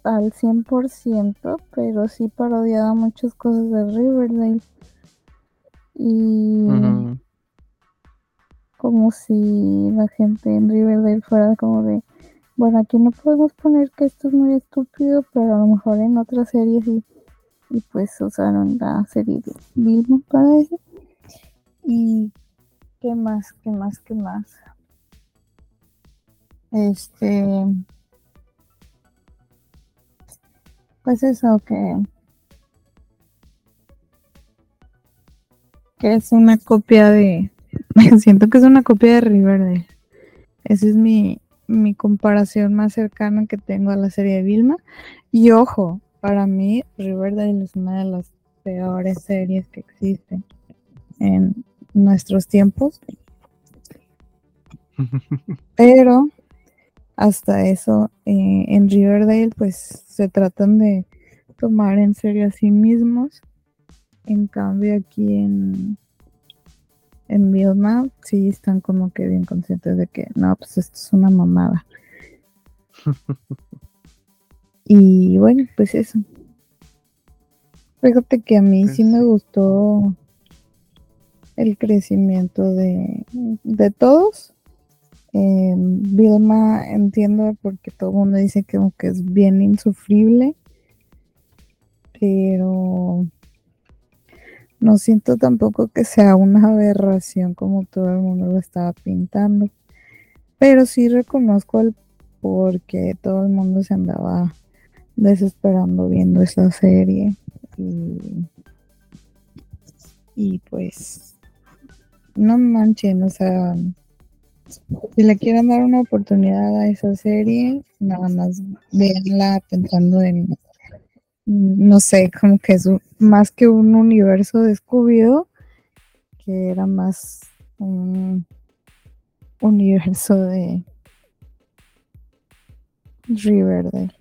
al 100%, pero sí parodiaba muchas cosas de Riverdale. Y como si la gente en Riverdale fuera como de, bueno, aquí no podemos poner que esto es muy estúpido, pero a lo mejor en otras series y, y pues usaron la serie de Vilma para eso. Y qué más, qué más, qué más. Este, pues eso que que es una copia de siento que es una copia de Riverdale. Esa es mi, mi comparación más cercana que tengo a la serie de Vilma. Y ojo, para mí Riverdale es una de las peores series que existen en nuestros tiempos. Pero hasta eso, eh, en Riverdale, pues se tratan de tomar en serio a sí mismos en cambio aquí en, en Vilma sí están como que bien conscientes de que no, pues esto es una mamada. y bueno, pues eso. Fíjate que a mí sí me gustó el crecimiento de, de todos. Eh, Vilma entiendo porque todo el mundo dice que, que es bien insufrible, pero no siento tampoco que sea una aberración como todo el mundo lo estaba pintando. Pero sí reconozco el por qué todo el mundo se andaba desesperando viendo esa serie. Y, pues no manchen, o sea, si le quieren dar una oportunidad a esa serie, nada más veanla pensando en no sé, como que es más que un universo descubierto, que era más un universo de Riverdale.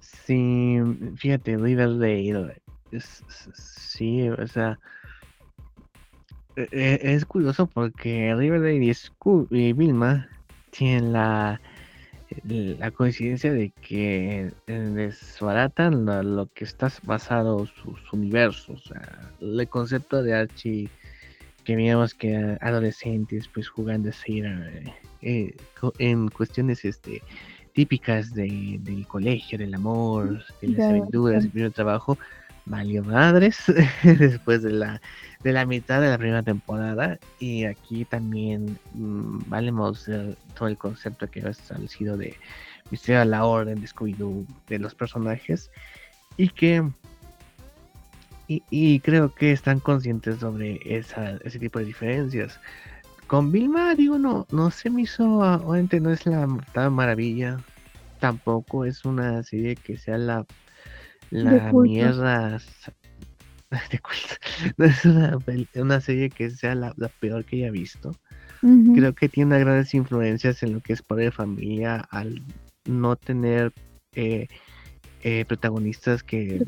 Sí, fíjate, Riverdale, sí, o sea, e, e, es, curioso porque Riverdale y Vilma tienen la la coincidencia de que desbaratan lo, que está basado sus universos. el concepto de Archie que veíamos que adolescentes pues jugando así eh, eh, en cuestiones este típicas de, del colegio, del amor, de las aventuras, del primer trabajo, valió madres después de la, de la mitad de la primera temporada. Y aquí también mmm, valemos todo el concepto que ha establecido de Misterio a la Orden de Scooby-Doo, de los personajes. Y que. Y, creo que están conscientes sobre esa, ese tipo de diferencias. Con Vilma, digo, no, no se me hizo, obviamente no es la maravilla, tampoco es una serie que sea la la mierda No es una, serie que sea la, peor que haya visto. Creo que tiene grandes influencias en lo que es padre de familia al no tener eh, eh, protagonistas que,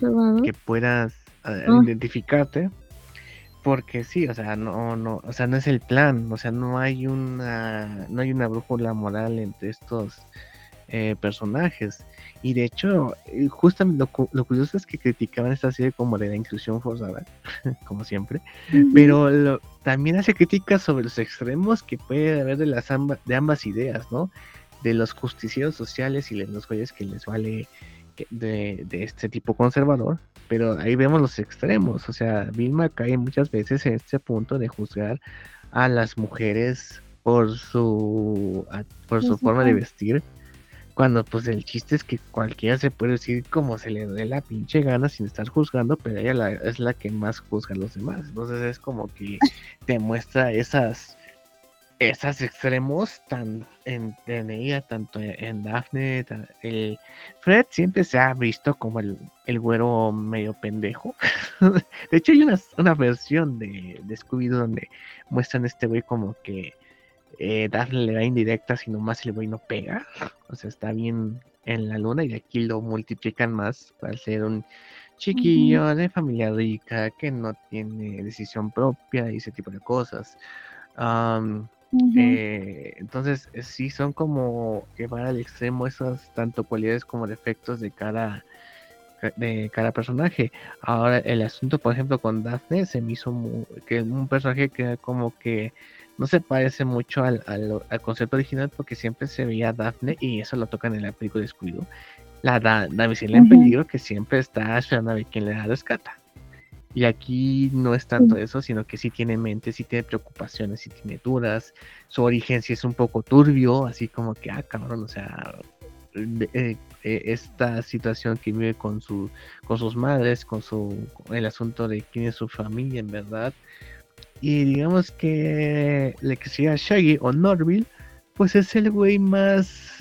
que puedas ah, ah. identificarte. Porque sí, o sea, no, no, o sea, no es el plan, o sea, no hay una, no hay una brújula moral entre estos eh, personajes Y de hecho, eh, justamente lo, lo curioso es que criticaban esta serie como de la inclusión forzada, como siempre, pero lo- también hace críticas sobre los extremos que puede haber de, las amba- de ambas ideas, ¿no? De los justicieros sociales y de los güeyes que les vale de, de este tipo conservador, pero ahí vemos los extremos, o sea, Vilma cae muchas veces en este punto de juzgar a las mujeres por su a- por su forma de vestir cuando pues el chiste es que cualquiera se puede decir como se le dé la pinche gana sin estar juzgando, pero ella la- es la que más juzga a los demás. Entonces es como que te muestra esas esas extremos tan en, ella, tanto en, Daphne, el Fred siempre se ha visto como el, el güero medio pendejo. de hecho hay una, una versión de, de Scooby-Doo donde muestran a este güey como que eh, Daphne le da indirectas y nomás el güey no pega. O sea, está bien en la luna y aquí lo multiplican más para ser un chiquillo de familia rica que no tiene decisión propia y ese tipo de cosas. Eh, entonces, sí son como llevar al extremo esas tanto cualidades como defectos de cada ca- de cada personaje. Ahora, el asunto, por ejemplo, con Daphne se me hizo que un personaje que como que no se parece mucho al, al- al concepto original porque siempre se veía a Daphne y eso lo tocan en la película de Scooby-Doo. La da- damisela en peligro que siempre está esperando a ver quién le da rescata. Y aquí no es tanto eso, sino que sí tiene mente, sí tiene preocupaciones, sí tiene dudas. Su origen sí es un poco turbio, así como que, ah, cabrón, o sea, de- eh, eh, esta situación que vive con, su, con sus madres, con su el asunto de quién es su familia en verdad. Y digamos que le que sea Shaggy o Norville, pues es el güey más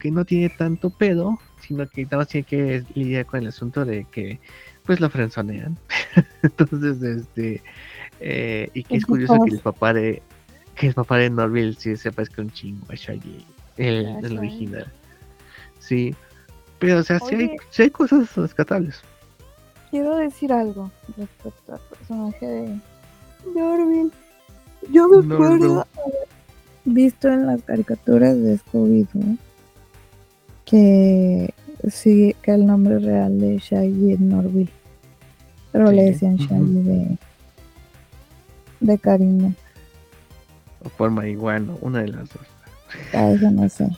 que no tiene tanto pedo, sino que nada más tiene que lidiar con el asunto de que pues lo frenzonean. Entonces, este eh, y que es curioso que el papá de que el papá de Norville sí se parezca un chingo a Shaggy, el, A el Shaggy. original. Sí, pero o sea, sí hay, sí hay cosas rescatables. Quiero decir algo respecto al personaje de Norville. Yo me acuerdo visto en las caricaturas de Scooby-Doo que sí, que el nombre real de Shaggy es Norville. Pero le decían. Shaggy de, de cariño. O por marihuano, una de las dos. A eso no sé.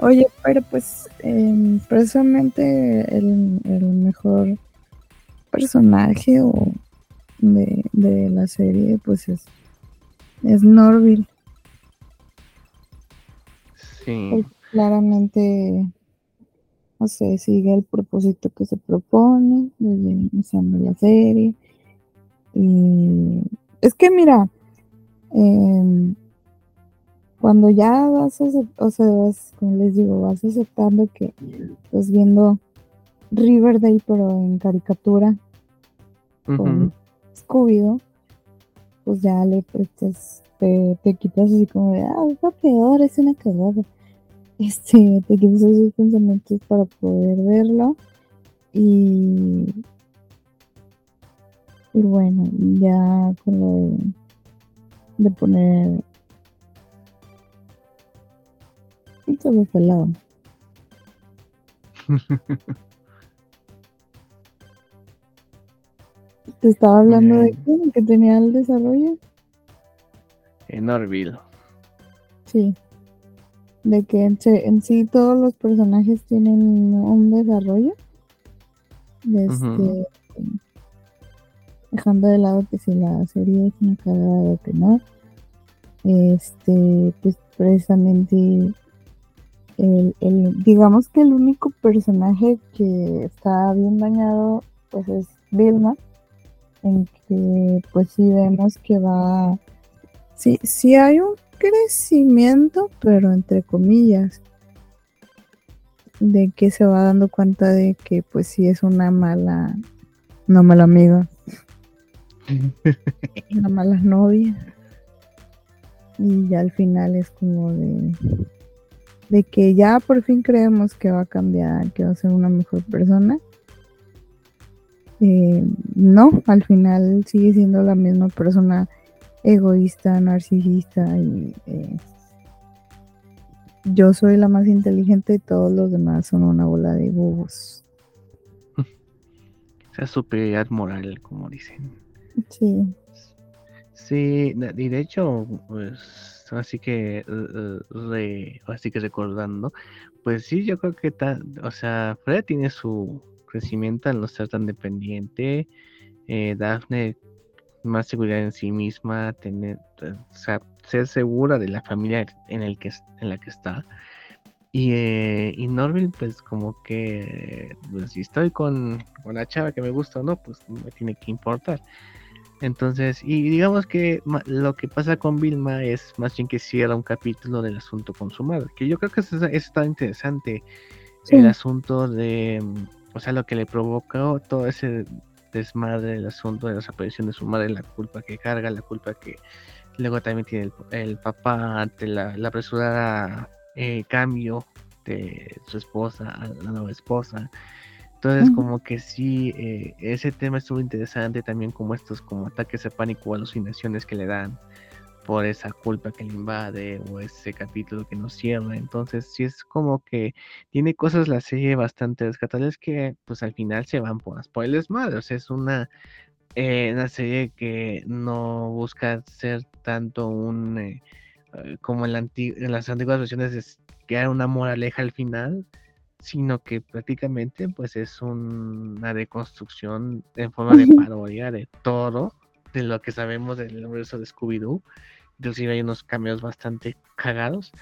Oye, pero pues em, precisamente el, el mejor personaje o de, de la serie pues es, es Norville. Sí. Pues, claramente, no sé, sigue el propósito que se propone desde iniciando la serie. Y es que mira, em, cuando ya vas, o sea, vas, como les digo, vas aceptando que estás viendo Riverdale, pero en caricatura, con Scooby-Doo, pues ya le prestas, te, te quitas así como de, ah, es lo peor, es una cagada. Este, te quitas esos pensamientos para poder verlo. Y, y bueno, ya con lo de, de poner. Y me fue la Te estaba hablando de quién, que tenía el desarrollo. En Norville. Sí. De que en, en sí todos los personajes tienen un desarrollo. Este. Dejando de lado que si la serie es una cagada que no. Este, pues precisamente el, el- digamos que el único personaje que está bien dañado pues es Vilma. En que pues sí vemos que va. Sí, sí hay un crecimiento, pero entre comillas, de que se va dando cuenta de que pues sí es una mala, una mala amiga, una mala novia. Y ya al final es como de, de que ya por fin creemos que va a cambiar, que va a ser una mejor persona. Eh, no, al final sigue siendo la misma persona egoísta, narcisista y, eh, yo soy la más inteligente y todos los demás son una bola de bobos. Esa superioridad moral, como dicen. Sí. Sí, y de hecho, pues, así que, eh, re- así que recordando, pues sí, yo creo que, ta- o sea, Fred tiene su crecimiento al no ser tan dependiente, eh, Daphne más seguridad en sí misma, tener, o sea, ser segura de la familia en el que es- en la que está. Y, eh, y Norville, pues como que, pues si estoy con, con la chava que me gusta o no, pues no me tiene que importar. Entonces, y digamos que lo que pasa con Vilma es más bien que cierra un capítulo del asunto con su madre, que yo creo que eso, eso está interesante, Sí. el asunto de, o sea, lo que le provocó todo ese desmadre, el asunto de la desaparición de su madre, la culpa que carga, la culpa que luego también tiene el, el papá ante la, la apresurada eh, cambio de su esposa a la nueva esposa. Entonces, como que sí, eh, ese tema estuvo interesante también, como estos como ataques de pánico o alucinaciones que le dan por esa culpa que le invade o ese capítulo que no cierra. Entonces, sí es como que tiene cosas la serie bastante rescatables que pues al final se van por. O sea, es una, eh, una serie que no busca ser tanto un... eh, eh, como en, la anti- en las antiguas versiones es crear una moraleja al final, sino que prácticamente pues es un- una deconstrucción en forma de parodia de todo, de lo que sabemos del universo de Scooby-Doo. Inclusive hay unos cameos bastante cagados.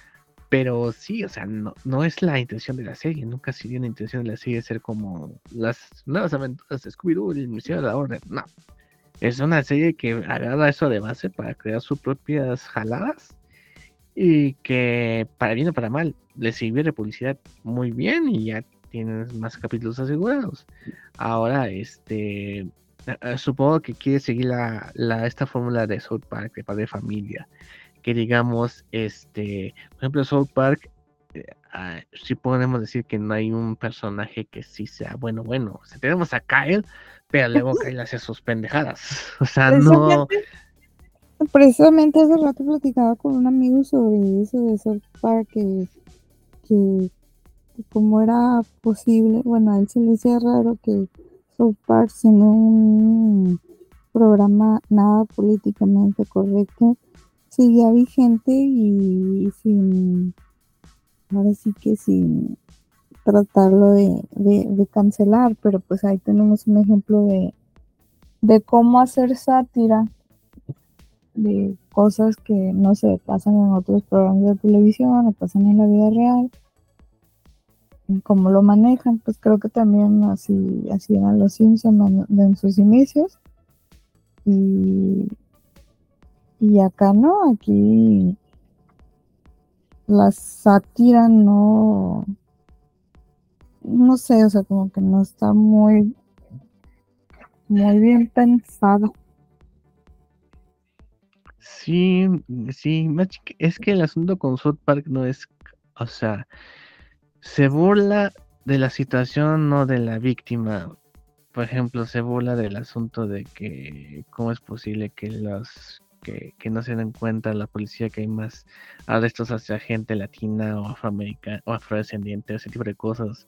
Pero sí, o sea, no, no es la intención de la serie. Nunca ha sido intención de la serie ser como las nuevas aventuras de Scooby-Doo, el Ministerio de la Orden. No. Es una serie que agarra eso de base para crear sus propias jaladas y que para bien o para mal le sirvió de publicidad muy bien y ya tienes más capítulos asegurados. Ahora, este, eh, eh, supongo que quiere seguir la, la- esta fórmula de South Park, de padre familia, que digamos, este, por ejemplo, South Park, eh, ah, sí podemos decir que no hay un personaje que sí sea bueno, bueno, o sea, tenemos a Kyle, pero luego Kyle hace sus pendejadas, o sea, no... Precisamente, hace rato platicaba con un amigo sobre eso de South Park, que, que, que cómo era posible, bueno, a él se le hacía raro que South Park, siendo un programa nada políticamente correcto, seguía vigente y sin, ahora sí que sin tratarlo de, de- cancelar, pero pues ahí tenemos un ejemplo de, de cómo hacer sátira de cosas que no se pasan en otros programas de televisión o pasan en la vida real cómo lo manejan pues creo que también así así eran los Simpsons en, sus inicios. Y y acá no aquí la sátira no no sé o sea como que no está muy muy bien pensado. Sí, sí, es que el asunto con South Park no es, o sea, se burla de la situación, no de la víctima. Por ejemplo, se burla del asunto de que cómo es posible que los que, no se den cuenta la policía que hay más arrestos hacia gente latina o afroamericana o afrodescendiente, ese tipo de cosas.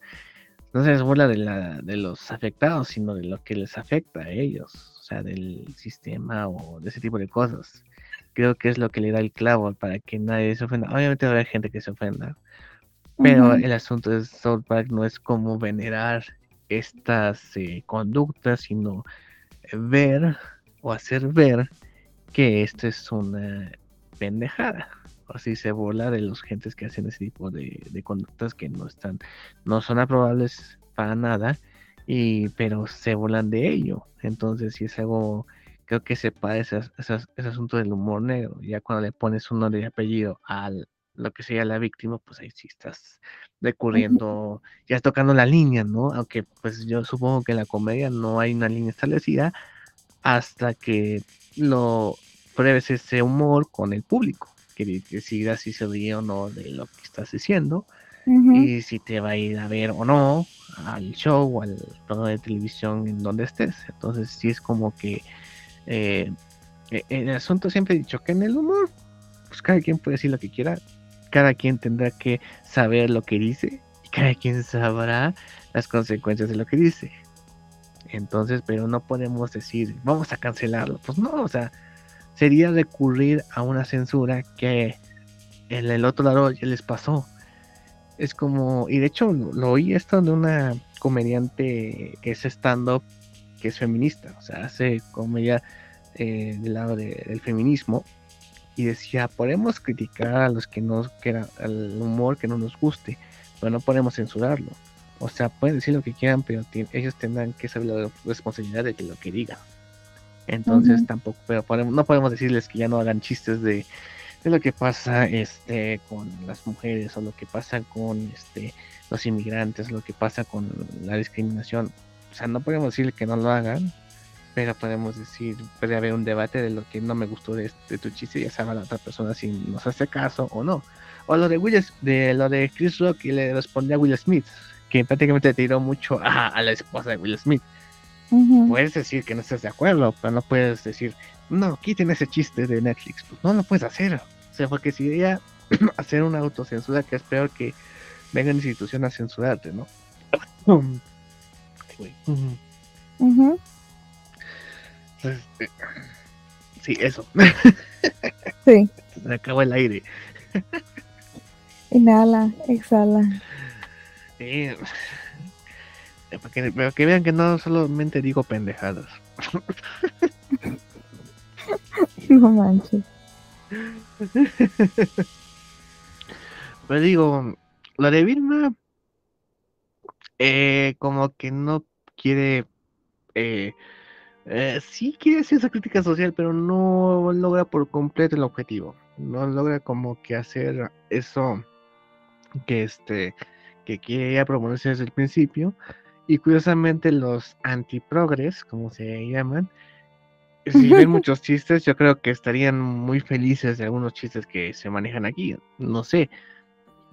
No se burla de la, de los afectados, sino de lo que les afecta a ellos, o sea, del sistema o de ese tipo de cosas creo que es lo que le da el clavo para que nadie se ofenda. Obviamente va a haber gente que se ofenda, pero el asunto de South Park no es como venerar estas eh, conductas, sino ver o hacer ver que esto es una pendejada. O así se burla de los gentes que hacen ese tipo de, de conductas que no están, no son aprobables para nada, y pero se burlan de ello. Entonces, si es algo creo que separa ese, ese, ese asunto del humor negro. Ya cuando le pones un nombre y apellido a lo que sería la víctima, pues ahí sí estás recurriendo, ya tocando la línea, ¿no? Aunque pues yo supongo que en la comedia no hay una línea establecida hasta que lo pruebes ese humor con el público, que decidas si se ríe o no de lo que estás diciendo. Y si te va a ir a ver o no al show o al programa de televisión en donde estés. Entonces, sí es como que eh, el asunto siempre he dicho que en el humor, pues cada quien puede decir lo que quiera, cada quien tendrá que saber lo que dice y cada quien sabrá las consecuencias de lo que dice. Entonces, pero no podemos decir, vamos a cancelarlo. Pues no, o sea, sería recurrir a una censura que en el otro lado ya les pasó. Es como, y de hecho lo oí esto de una comediante que es stand-up, que es feminista, o sea, hace comedia eh, del lado del feminismo. Y decía, podemos criticar a los que nos, que al humor que no nos guste, pero no podemos censurarlo. O sea, pueden decir lo que quieran, pero ellos tendrán que saber la responsabilidad de que lo que digan. Entonces tampoco, pero no podemos decirles que ya no hagan chistes de, de, lo que pasa este con las mujeres o lo que pasa con este los inmigrantes, lo que pasa con la discriminación. O sea, no podemos decir que no lo hagan, pero podemos decir, puede haber un debate de lo que no me gustó de, de tu chiste, ya sabe la otra persona si nos hace caso o no. O lo de Will, de lo de Chris Rock y le respondió a Will Smith, que prácticamente tiró mucho a, la esposa de Will Smith. Puedes decir que no estás de acuerdo, pero no puedes decir, no, quiten ese chiste de Netflix. Pues no lo puedes hacer. O sea, porque si ella hacer una autocensura que es peor que venga una institución a censurarte, ¿no? Este, sí, eso. sí. Se acabó el aire. Inhala, exhala. Sí. Para que, para que vean que no solamente digo pendejadas. no manches. Pero digo, la de Vilma, eh, como que no quiere, eh, eh, sí quiere hacer esa crítica social, pero no logra por completo el objetivo. No logra como que hacer eso que este que quiere proponerse desde el principio. Y curiosamente los antiprogres, como se llaman, si ven muchos chistes, yo creo que estarían muy felices de algunos chistes que se manejan aquí. No sé,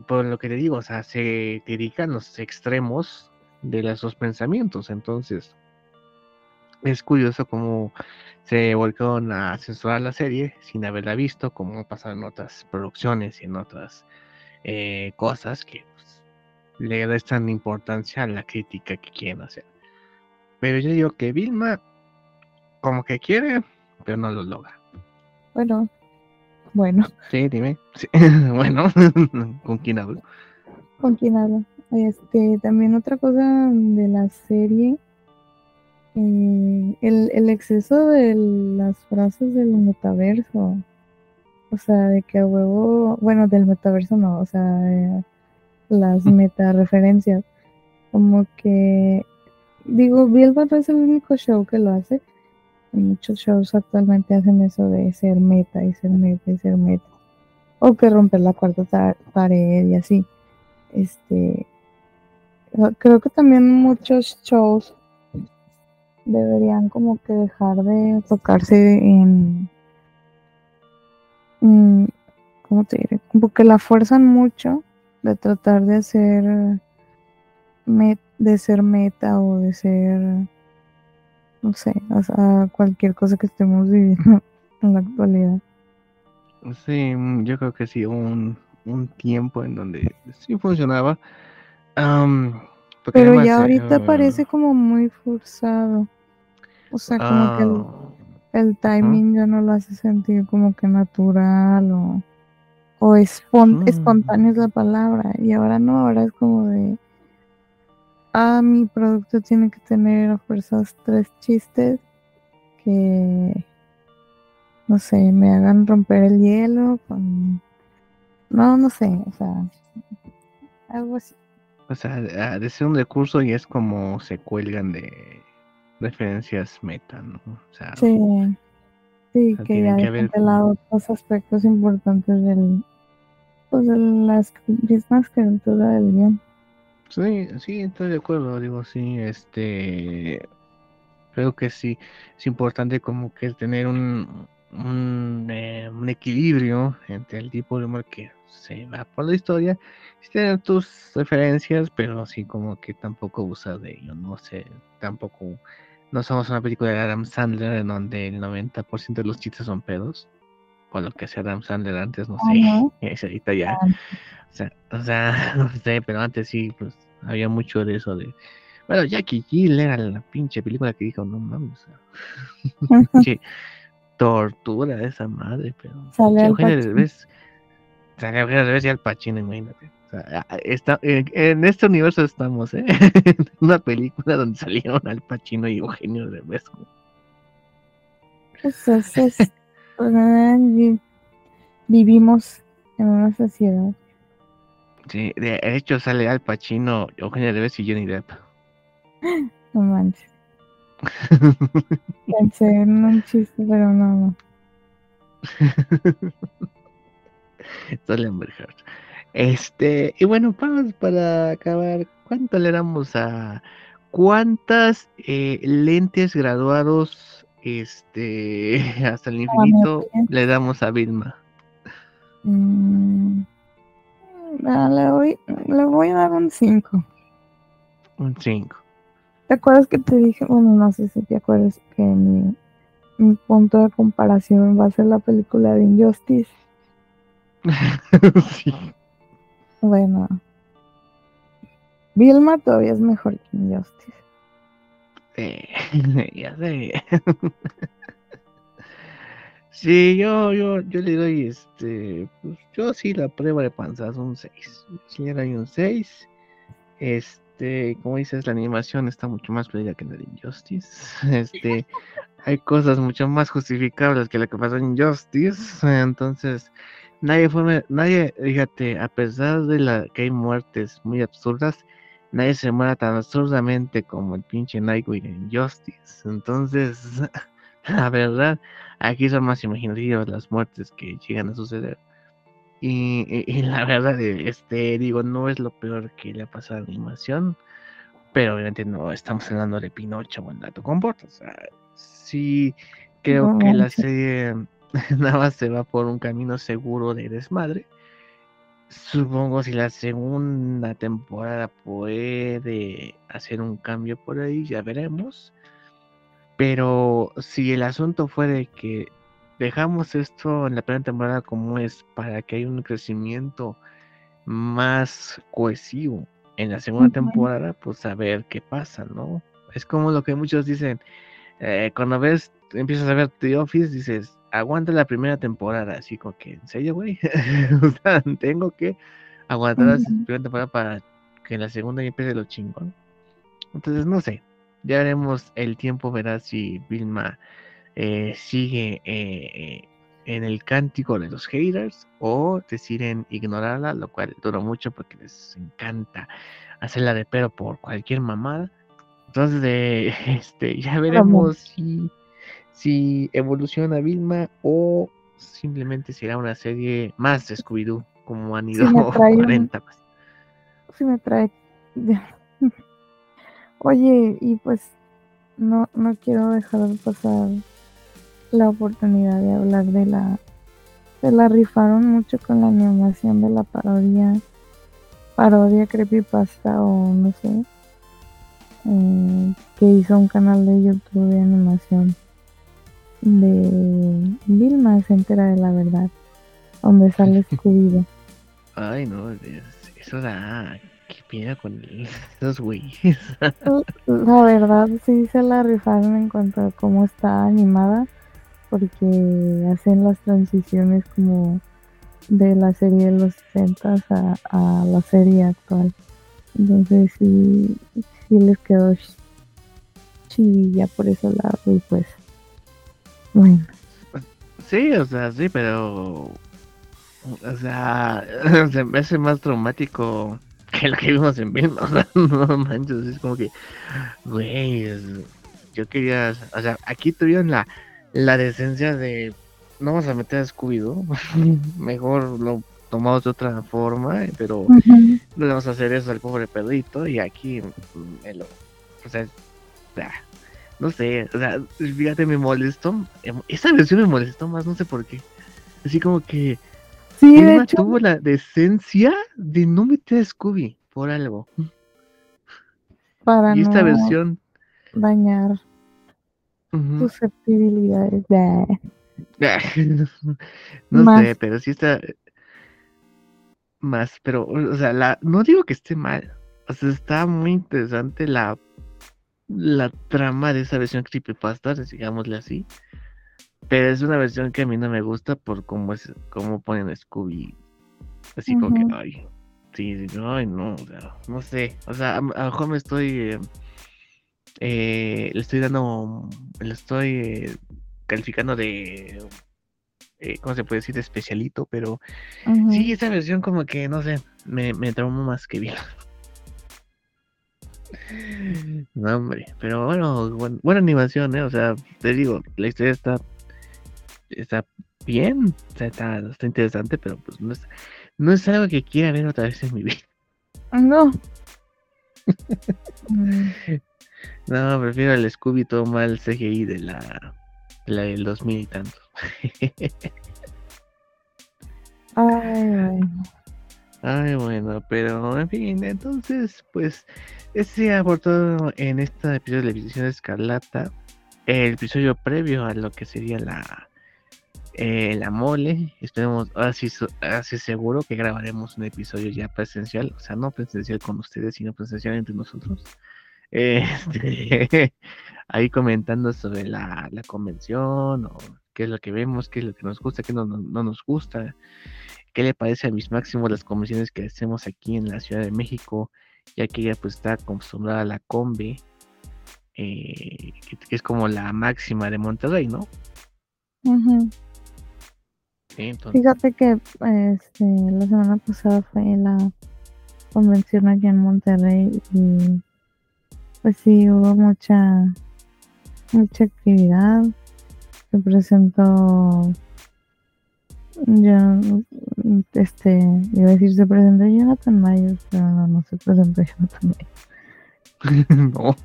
por lo que te digo, o sea, se dedican los extremos de los dos pensamientos. Entonces, es curioso cómo se volcaron a censurar la serie sin haberla visto, como ha pasado en otras producciones y en otras eh, cosas que le restan importancia a la crítica que quieren hacer. Pero yo digo que Vilma como que quiere, pero no lo logra. Bueno, bueno. Sí, dime. bueno, ¿con quién hablo? ¿Con quién hablo? Este, también otra cosa de la serie, eh, el, el exceso de las frases del metaverso. O sea, de que a huevo, bueno, del metaverso no, o sea, las meta referencias. Como que, digo, Bilbo no es el único show que lo hace. Muchos shows actualmente hacen eso de ser meta y ser meta y ser meta. O que romper la cuarta pared y así. Este, creo que también muchos shows deberían como que dejar de enfocarse en, mm, ¿cómo te diré? Como que la fuerzan mucho de tratar de hacer de ser meta o de ser no sé, o cualquier cosa que estemos viviendo en la actualidad. Sí, mm, yo creo que sí, un, un tiempo en donde sí funcionaba. Pero ya ahorita ah, parece como muy forzado. O sea, como que el, ah, timing ya no lo hace sentir como que natural o o mm. espontáneo es la palabra y ahora no, ahora es como de, ah, mi producto tiene que tener a fuerzas tres chistes que, no sé, me hagan romper el hielo con, no, no sé, o sea, algo así. O sea, de ser un recurso y es como se cuelgan de referencias meta, ¿no? O sea, sí. Sí, que ya dejan de lado los aspectos importantes del, pues las mismas criaturas del bien. Sí, sí, estoy de acuerdo, digo, sí, este, creo que sí, es importante como que tener un, un, eh, un equilibrio entre el tipo de humor que se va por la historia y tener tus referencias, pero así como que tampoco usar de ello, no sé, tampoco, no somos una película de Adam Sandler en donde el 90% de los chistes son pedos. por lo que hacía Adam Sandler antes, no sé. Es ahorita ya. Ah. O sea, o sea, no sé, pero antes sí, pues había mucho de eso de. Bueno, Jackie Jill era la pinche película que dijo, no mames. o sea, pinche tortura esa madre, pero. Sale pinche Al Derbez y Al Pacino, imagínate. O sea, a- está, en, en este universo estamos, ¿eh? En una película donde salieron Al Pacino y Eugenio Derbez. Pues es, es- pues, ah, vi- vivimos en una sociedad. Sí, de hecho sale Al Pacino, Eugenio Derbez y Johnny Depp. No manches. Pensé en un chiste, pero no, no. Sale Amber Heard. Este, y bueno, vamos para acabar. ¿Cuánto le damos a cuántas eh, lentes graduados este hasta el infinito le damos a Vilma? Mm, le, voy, le voy a dar un 5. Un 5. ¿Te acuerdas que te dije? Bueno, no sé si te acuerdas que mi, mi punto de comparación va a ser la película de Injustice. sí. Bueno, Vilma todavía es mejor que Injustice. Eh, ya sé. sí, yo, yo, yo le doy este, pues yo sí la prueba de panzazo un 6. Sí le doy un 6. Este, como dices, la animación está mucho más fluida que en la de Injustice. Este, hay cosas mucho más justificables que lo que pasó en Injustice. Entonces, nadie fue, nadie, fíjate, a pesar de la que hay muertes muy absurdas, nadie se muera tan absurdamente como el pinche Nightwing en Justice. Entonces, la verdad, aquí son más imaginativas las muertes que llegan a suceder. Y, y- y la verdad, este, digo, no es lo peor que le ha pasado a la animación, pero obviamente no estamos hablando de Pinocho o el gato con botas. O sea, sí creo No que la serie nada más se va por un camino seguro de desmadre. Supongo si la segunda temporada puede hacer un cambio por ahí, ya veremos. Pero si el asunto fuera que dejamos esto en la primera temporada como es para que haya un crecimiento más cohesivo en la segunda temporada, pues a ver qué pasa, ¿no? Es como lo que muchos dicen, eh, cuando ves, empiezas a ver The Office, dices, aguanta la primera temporada, así como que, ¿en serio, güey? o sea, tengo que aguantar la primera temporada para que la segunda ya empiece lo chingón. Entonces, no sé, ya veremos, el tiempo verá si Vilma eh, sigue eh, eh, en el cántico de los haters o deciden ignorarla, lo cual dura mucho porque les encanta hacerla de pero por cualquier mamada. Entonces, eh, este, ya veremos si, si evoluciona Vilma o simplemente será una serie más de Scooby-Doo, como han ido un- 40 más. Sí me trae. Oye, y pues no, no quiero dejar de pasar la oportunidad de hablar de la... Se la rifaron mucho con la animación de la parodia, parodia creepypasta o no sé, eh, que hizo un canal de YouTube de animación de Vilma se entera de la verdad, donde sale Scooby. Ay, no, es- eso da. ¿Qué pena con esos güeyes? La verdad sí se la rifaron en cuanto a cómo está animada, porque hacen las transiciones como de la serie de los 60 a, a la serie actual. Entonces sí, sí les quedó ch- chidilla por ese lado y pues bueno, Sí, o sea, sí, pero. O sea, se me hace más traumático que lo que vimos en Vilma. O sea, no manches, es como que. Güey, yo quería. O sea, aquí tuvieron la, la decencia de. No vamos a meter a Scooby-Doo. Mejor lo tomamos de otra forma, pero. no le vamos a hacer eso al pobre perrito y aquí mm, me lo o sea ah, no sé o sea fíjate me molestó esa versión me molestó más no sé por qué así como que sí de hecho tuvo la decencia de no meter a Scooby por algo para y esta no versión dañar ujú, susceptibilidades. Bah. no Más. sé, pero sí está más, pero, o sea, la, no digo que esté mal, o sea, está muy interesante la, la trama de esa versión creepypasta, digámosle así, pero es una versión que a mí no me gusta por cómo es, cómo ponen Scooby, así como que, ay, sí, ay, no, o sea, no sé, o sea, a, lo mejor me estoy, eh, eh, le estoy dando, le estoy eh, calificando de, eh, ¿cómo se puede decir? De especialito, pero sí, esa versión como que, no sé, me, me traumó más que bien. No, hombre, pero bueno, buen- buena animación, ¿eh? O sea, te digo, la historia está, está bien, está, está interesante, pero pues no es, no es algo que quiera ver otra vez en mi vida. No. No, prefiero el Scooby todo mal CGI de la, de la del 2000 y tantos. Ay, bueno. Ay, bueno, pero en fin, entonces, pues, ese ha por todo en este episodio de la Visión Escarlata, el episodio previo a lo que sería la, eh, la mole. Esperemos, ahora sí, so- ahora sí seguro que grabaremos un episodio ya presencial, o sea, no presencial con ustedes, sino presencial entre nosotros. Este, ahí comentando sobre la, la convención, o qué es lo que vemos, qué es lo que nos gusta, qué no, no- no nos gusta qué le parece a mis máximos las convenciones que hacemos aquí en la Ciudad de México, ya que ella pues está acostumbrada a la combe, eh, que, que es como la máxima de Monterrey, ¿no? Ujú. Sí, entonces, Fíjate que este, la semana pasada fue la convención aquí en Monterrey y pues sí hubo mucha mucha actividad. Se presentó yo este iba a decir se presentó Jonathan Myers, pero no, no se presentó Jonathan Myers. no,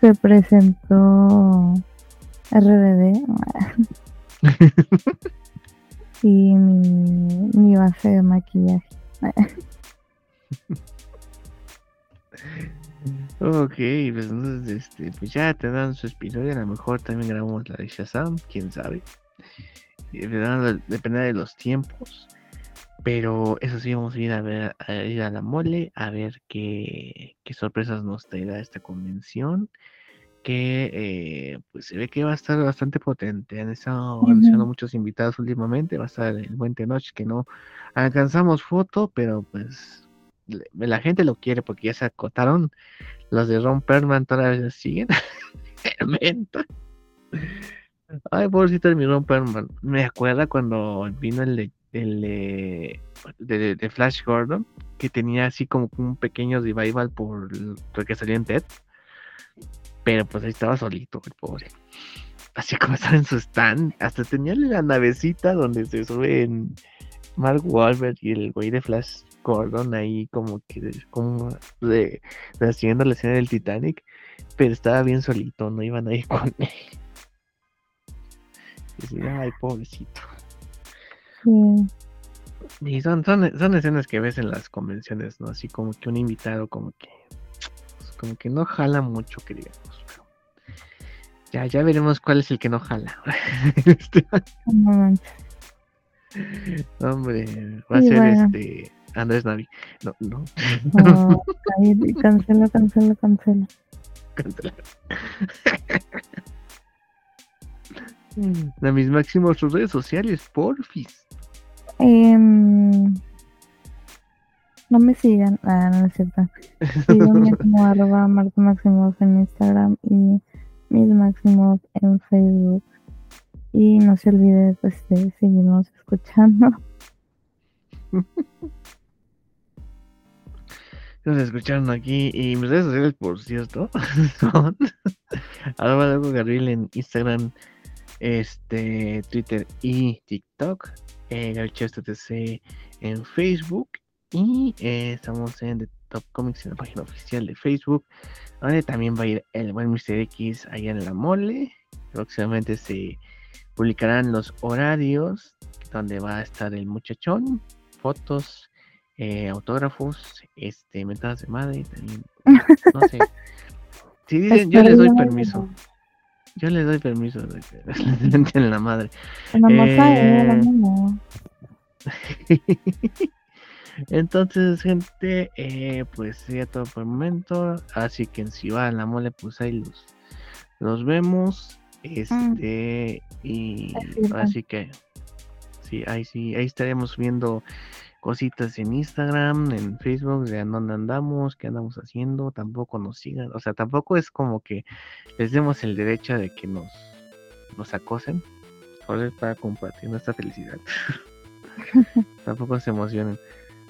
Se presentó RBD y mi, mi base de maquillaje. ok, pues entonces, este, pues ya tendrán su episodio, a lo mejor también grabamos la de Shazam, quién sabe, dependerá de- los tiempos, pero eso sí, vamos a ir a ver, a ir a la mole, a ver qué, qué sorpresas nos traerá esta convención. que eh, pues se ve que va a estar bastante potente. Han estado anunciando muchos invitados últimamente. Va a estar el buen Tenoch que no alcanzamos foto, pero pues la gente lo quiere porque ya se acotaron. Los de Ron Perlman todavía siguen. Ay, pobrecito de mi Ron Perlman. Me acuerda cuando vino el de, Flash Gordon, que tenía así como un pequeño revival por lo que salió en TED. Pero pues ahí estaba solito, el pobre. Así como estaba en su stand. Hasta tenía la navecita donde se suben Mark Wahlberg y el güey de Flash Gordon ahí como que como de, haciendo la escena del Titanic. Pero estaba bien solito, no iban ahí con él. Ay, pobrecito. Sí. Y son, son, son escenas que ves en las convenciones, ¿no? Así como que un invitado como que pues, como que no jala mucho, que digamos. pero ya, ya veremos cuál es el que no jala. Este, no hombre, va a ser bueno. este Andrés Navi. No, no, No, cancela, cancela, cancela. cancela. A mis máximos sus redes sociales, porfis. Em, no me sigan, ah, no es cierto. Síganme como arroba Marta Maximoff en Instagram y Miss Maximoff en Facebook. Y no se olvide pues, de seguirnos escuchando. Nos escucharon aquí y mis redes sociales, por cierto, son arroba Gabriel en Instagram, este, Twitter y TikTok, eh, TC en Facebook y eh, estamos en The Top Comics en la página oficial de Facebook, donde también va a ir el buen Mr. X allá en la mole. Próximamente se publicarán los horarios donde va a estar el muchachón, fotos, eh, autógrafos, este, mentadas de madre, también, no sé. Si dicen, yo les doy permiso. Yo le doy permiso de que le menten la madre. Eh. Entonces, gente, eh, pues sería todo por el momento. Así que si va a la mole, pues ahí los, los vemos. Este, y así que sí, ahí sí, ahí estaremos viendo cositas en Instagram, en Facebook, de a dónde andamos, qué andamos haciendo, tampoco nos sigan, o sea, tampoco es como que les demos el derecho de que nos, nos acosen, solo es para compartir nuestra felicidad. tampoco se emocionen.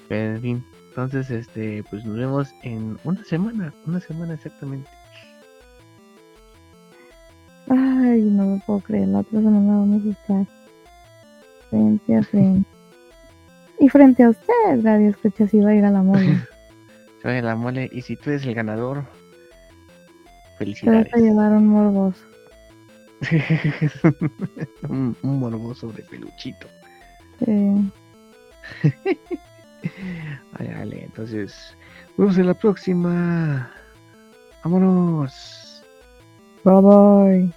Pero, en fin, entonces, este, pues nos vemos en una semana, una semana exactamente. Ay, no lo puedo creer. La otra semana vamos a estar frente a frente. Y frente a usted, Radio Escucha, si va a ir a la mole. Se va la mole, y si tú eres el ganador, Te vas felicidades. a llevar un morboso. un, un morboso de peluchito. Sí. Vale, vale, entonces, nos vemos en la próxima. Vámonos. Bye bye.